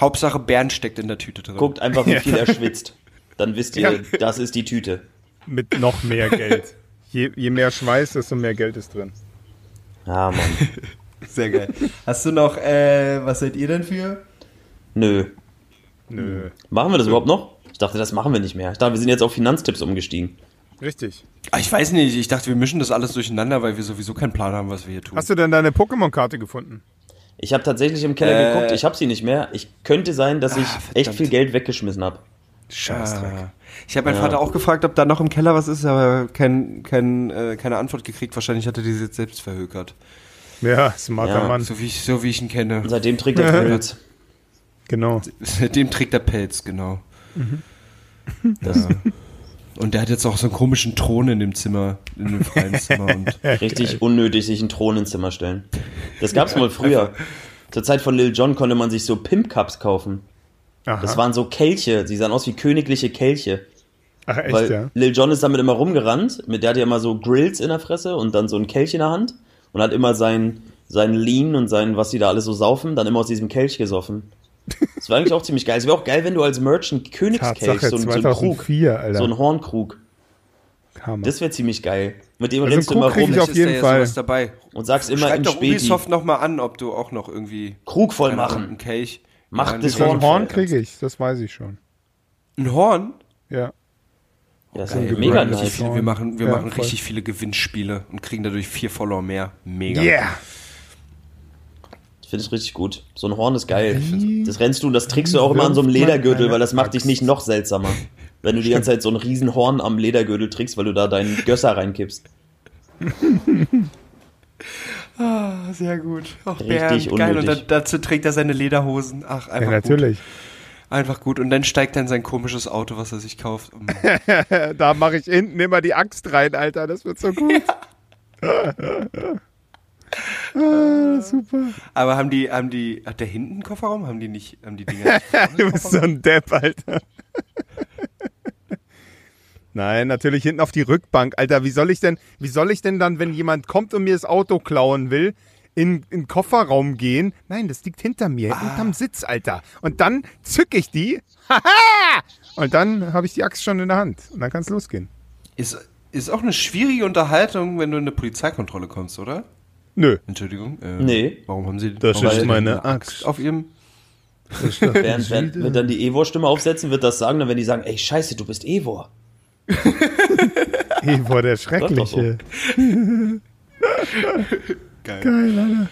Hauptsache Bernd steckt in der Tüte drin. Guckt einfach, wie viel er schwitzt. Dann wisst ihr, Ja. das ist die Tüte. Mit noch mehr Geld. Je, je mehr Schweiß, desto mehr Geld ist drin. Ja, Mann. Sehr geil. Hast du noch, äh, was seid ihr denn für? Nö. Nö. Machen wir das überhaupt noch? Ich dachte, das machen wir nicht mehr. Ich dachte, wir sind jetzt auf Finanztipps umgestiegen. Richtig. Ah, Ich weiß nicht, ich dachte, wir mischen das alles durcheinander, weil wir sowieso keinen Plan haben, was wir hier tun. Hast du denn deine Pokémon-Karte gefunden? Ich habe tatsächlich im Keller Äh. geguckt, ich habe sie nicht mehr. Ich könnte sein, dass ich Ah, echt verdammt. viel Geld weggeschmissen habe. Scheißdreck. Ah. Ich habe meinen Vater auch gefragt, ob da noch im Keller was ist, aber kein, kein, äh, keine Antwort gekriegt. Wahrscheinlich hat er die jetzt selbst verhökert. Ja, smarter Ja. Mann. So wie ich, so wie ich ihn kenne. Und seitdem trägt er Pilz. Genau. Seitdem trägt er Pelz, genau. Das Und der hat jetzt auch so einen komischen Thron in dem Zimmer, in dem freien Zimmer. Und richtig unnötig, sich einen Thron ins Zimmer stellen. Das gab's mal früher. Zur Zeit von Lil Jon konnte man sich so Pimp Cups kaufen. Aha. Das waren so Kelche, die sahen aus wie königliche Kelche. Ach, echt, Weil ja? Lil Jon ist damit immer rumgerannt, mit der hat ja immer so Grills in der Fresse und dann so ein Kelch in der Hand und hat immer sein, sein Lean und sein, was die da alles so saufen, dann immer aus diesem Kelch gesoffen. Das war eigentlich auch ziemlich geil. Es wäre auch geil, wenn du als Merchant Königskelch, Tatsache, so, ein- so ein Krug, 2004, Alter. so ein Hornkrug, Hammer. das wäre ziemlich geil. Mit dem Also rennst du einen immer Krug krieg rum ich auf jeden ja Fall. sowas dabei. und sagst immer Schreib im doch Späti, Ubisoft nochmal an, ob du auch noch irgendwie Krug voll machen. einen Kelch. Macht Ja, das so ein Horn Horn kriege ich, das weiß ich schon. Ein Horn? Ja. Ja, das Ey, ist wir mega machen richtig nice. viele, wir machen, wir Ja, machen voll. richtig viele Gewinnspiele und kriegen dadurch vier Follower mehr. Mega. Yeah! Ich finde es richtig gut. So ein Horn ist geil. Das rennst du und das trägst du auch immer an so einem Ledergürtel, weil das macht dich nicht noch seltsamer. Wenn du die ganze Zeit so ein riesen Horn am Ledergürtel trägst, weil du da deinen Gösser reinkippst. Ah, sehr gut. Ach, Richtig Bernd, geil. Und unnötig. dann, dazu trägt er seine Lederhosen. Ach, einfach Ja, natürlich. gut. Einfach gut. Und dann steigt er in sein komisches Auto, was er sich kauft. Mm. Da mache ich hinten immer die Axt rein, Alter. Das wird so gut. Ah, super. Aber haben die, haben die, hat der hinten einen Kofferraum? Haben die nicht, haben die Dinger nicht Du bist so ein Depp, Alter. Nein, natürlich hinten auf die Rückbank. Alter, wie soll ich denn, wie soll ich denn dann, wenn jemand kommt und mir das Auto klauen will, in, in den Kofferraum gehen? Nein, das liegt hinter mir, hinterm Sitz, Alter. Und dann zück ich die. Haha! und dann habe ich die Axt schon in der Hand. Und dann kann es losgehen. Ist, ist auch eine schwierige Unterhaltung, wenn du in eine Polizeikontrolle kommst, oder? Nö. Entschuldigung. Äh, Nee. Warum haben Sie Das ist meine eine Axt. auf Ihrem? Während, während wir dann die Evor-Stimme aufsetzen, wird das sagen, dann wenn die sagen, ey, scheiße, du bist Evor. Evo, der doch so. Schreckliche. Geil. Geil, Alter.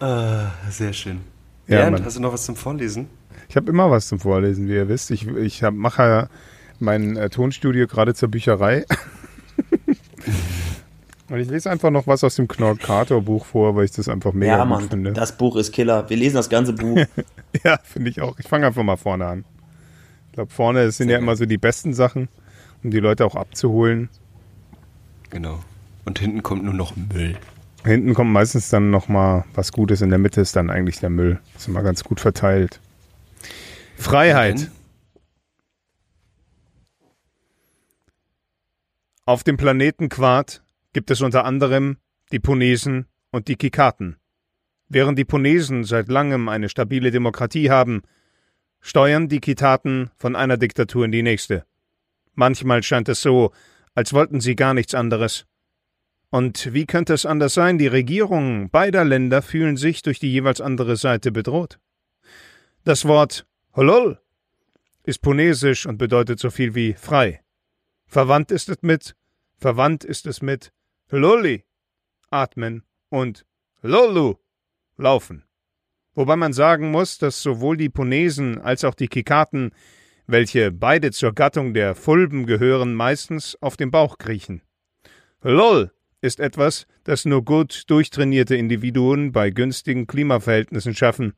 Ah, sehr schön. Ja, Bernd, Mann. hast du noch was zum Vorlesen? Ich habe immer was zum Vorlesen, wie ihr wisst. Ich, ich mache ja mein äh, Tonstudio gerade zur Bücherei. Und ich lese einfach noch was aus dem Knorr-Kator-Buch vor, weil ich das einfach mega Ja, gut Mann, finde. das Buch ist Killer. Wir lesen das ganze Buch. Ja, finde ich auch. Ich fange einfach mal vorne an. Ich glaube, vorne sind ja immer so die besten Sachen, um die Leute auch abzuholen. Genau. Und hinten kommt nur noch Müll. Hinten kommt meistens dann noch mal was Gutes. In der Mitte ist dann eigentlich der Müll. ist immer ganz gut verteilt. Freiheit. Auf dem Planeten Quad gibt es unter anderem die Ponesen und die Kikaten. Während die Ponesen seit langem eine stabile Demokratie haben, steuern die Kitaten von einer Diktatur in die nächste. Manchmal scheint es so, als wollten sie gar nichts anderes. Und wie könnte es anders sein? Die Regierungen beider Länder fühlen sich durch die jeweils andere Seite bedroht. Das Wort Holol ist ponesisch und bedeutet so viel wie frei. Verwandt ist es mit, verwandt ist es mit Loli, atmen und Lolu, laufen. Wobei man sagen muss, dass sowohl die Ponesen als auch die Kikaten, welche beide zur Gattung der Fulben gehören, meistens auf dem Bauch kriechen. Lol ist etwas, das nur gut durchtrainierte Individuen bei günstigen Klimaverhältnissen schaffen.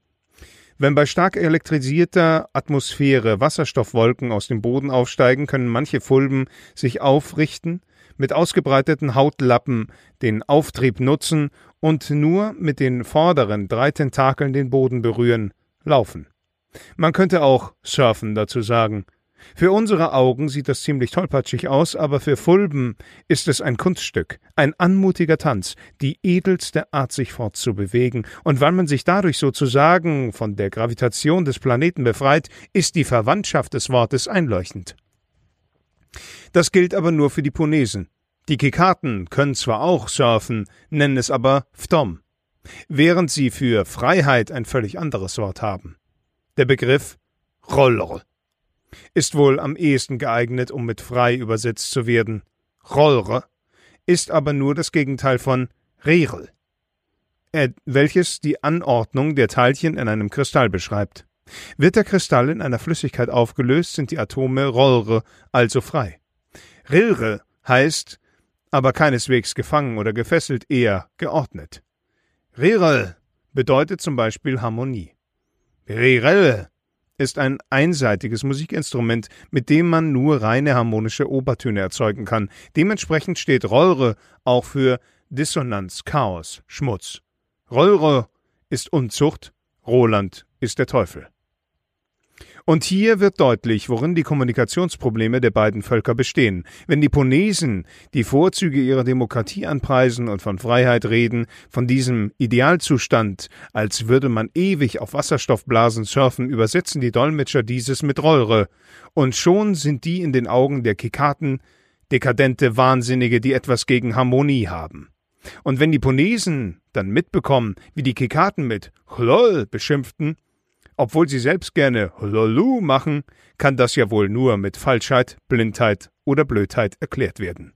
Wenn bei stark elektrisierter Atmosphäre Wasserstoffwolken aus dem Boden aufsteigen, können manche Fulben sich aufrichten, mit ausgebreiteten Hautlappen den Auftrieb nutzen und nur mit den vorderen drei Tentakeln den Boden berühren, laufen. Man könnte auch surfen dazu sagen. Für unsere Augen sieht das ziemlich tollpatschig aus, aber für Fulben ist es ein Kunststück, ein anmutiger Tanz, die edelste Art, sich fortzubewegen, und weil man sich dadurch sozusagen von der Gravitation des Planeten befreit, ist die Verwandtschaft des Wortes einleuchtend. Das gilt aber nur für die Ponesen. Die Kekaten können zwar auch surfen, nennen es aber Ftom, während sie für Freiheit ein völlig anderes Wort haben. Der Begriff Roller ist wohl am ehesten geeignet, um mit frei übersetzt zu werden. Rollre ist aber nur das Gegenteil von Rerel, äh, welches die Anordnung der Teilchen in einem Kristall beschreibt. Wird der Kristall in einer Flüssigkeit aufgelöst, sind die Atome Rollre, also frei. Rilre heißt aber keineswegs gefangen oder gefesselt, eher geordnet. Rirel bedeutet zum Beispiel Harmonie. Rirel ist ein einseitiges Musikinstrument, mit dem man nur reine harmonische Obertöne erzeugen kann. Dementsprechend steht Rollre auch für Dissonanz, Chaos, Schmutz. Rollre ist Unzucht, Roland ist der Teufel. Und hier wird deutlich, worin die Kommunikationsprobleme der beiden Völker bestehen. Wenn die Ponesen die Vorzüge ihrer Demokratie anpreisen und von Freiheit reden, von diesem Idealzustand, als würde man ewig auf Wasserstoffblasen surfen, übersetzen die Dolmetscher dieses mit Rollre. Und schon sind die in den Augen der Kikaten dekadente Wahnsinnige, die etwas gegen Harmonie haben. Und wenn die Ponesen dann mitbekommen, wie die Kikaten mit Chlol beschimpften, obwohl sie selbst gerne Lolu machen, kann das ja wohl nur mit Falschheit, Blindheit oder Blödheit erklärt werden.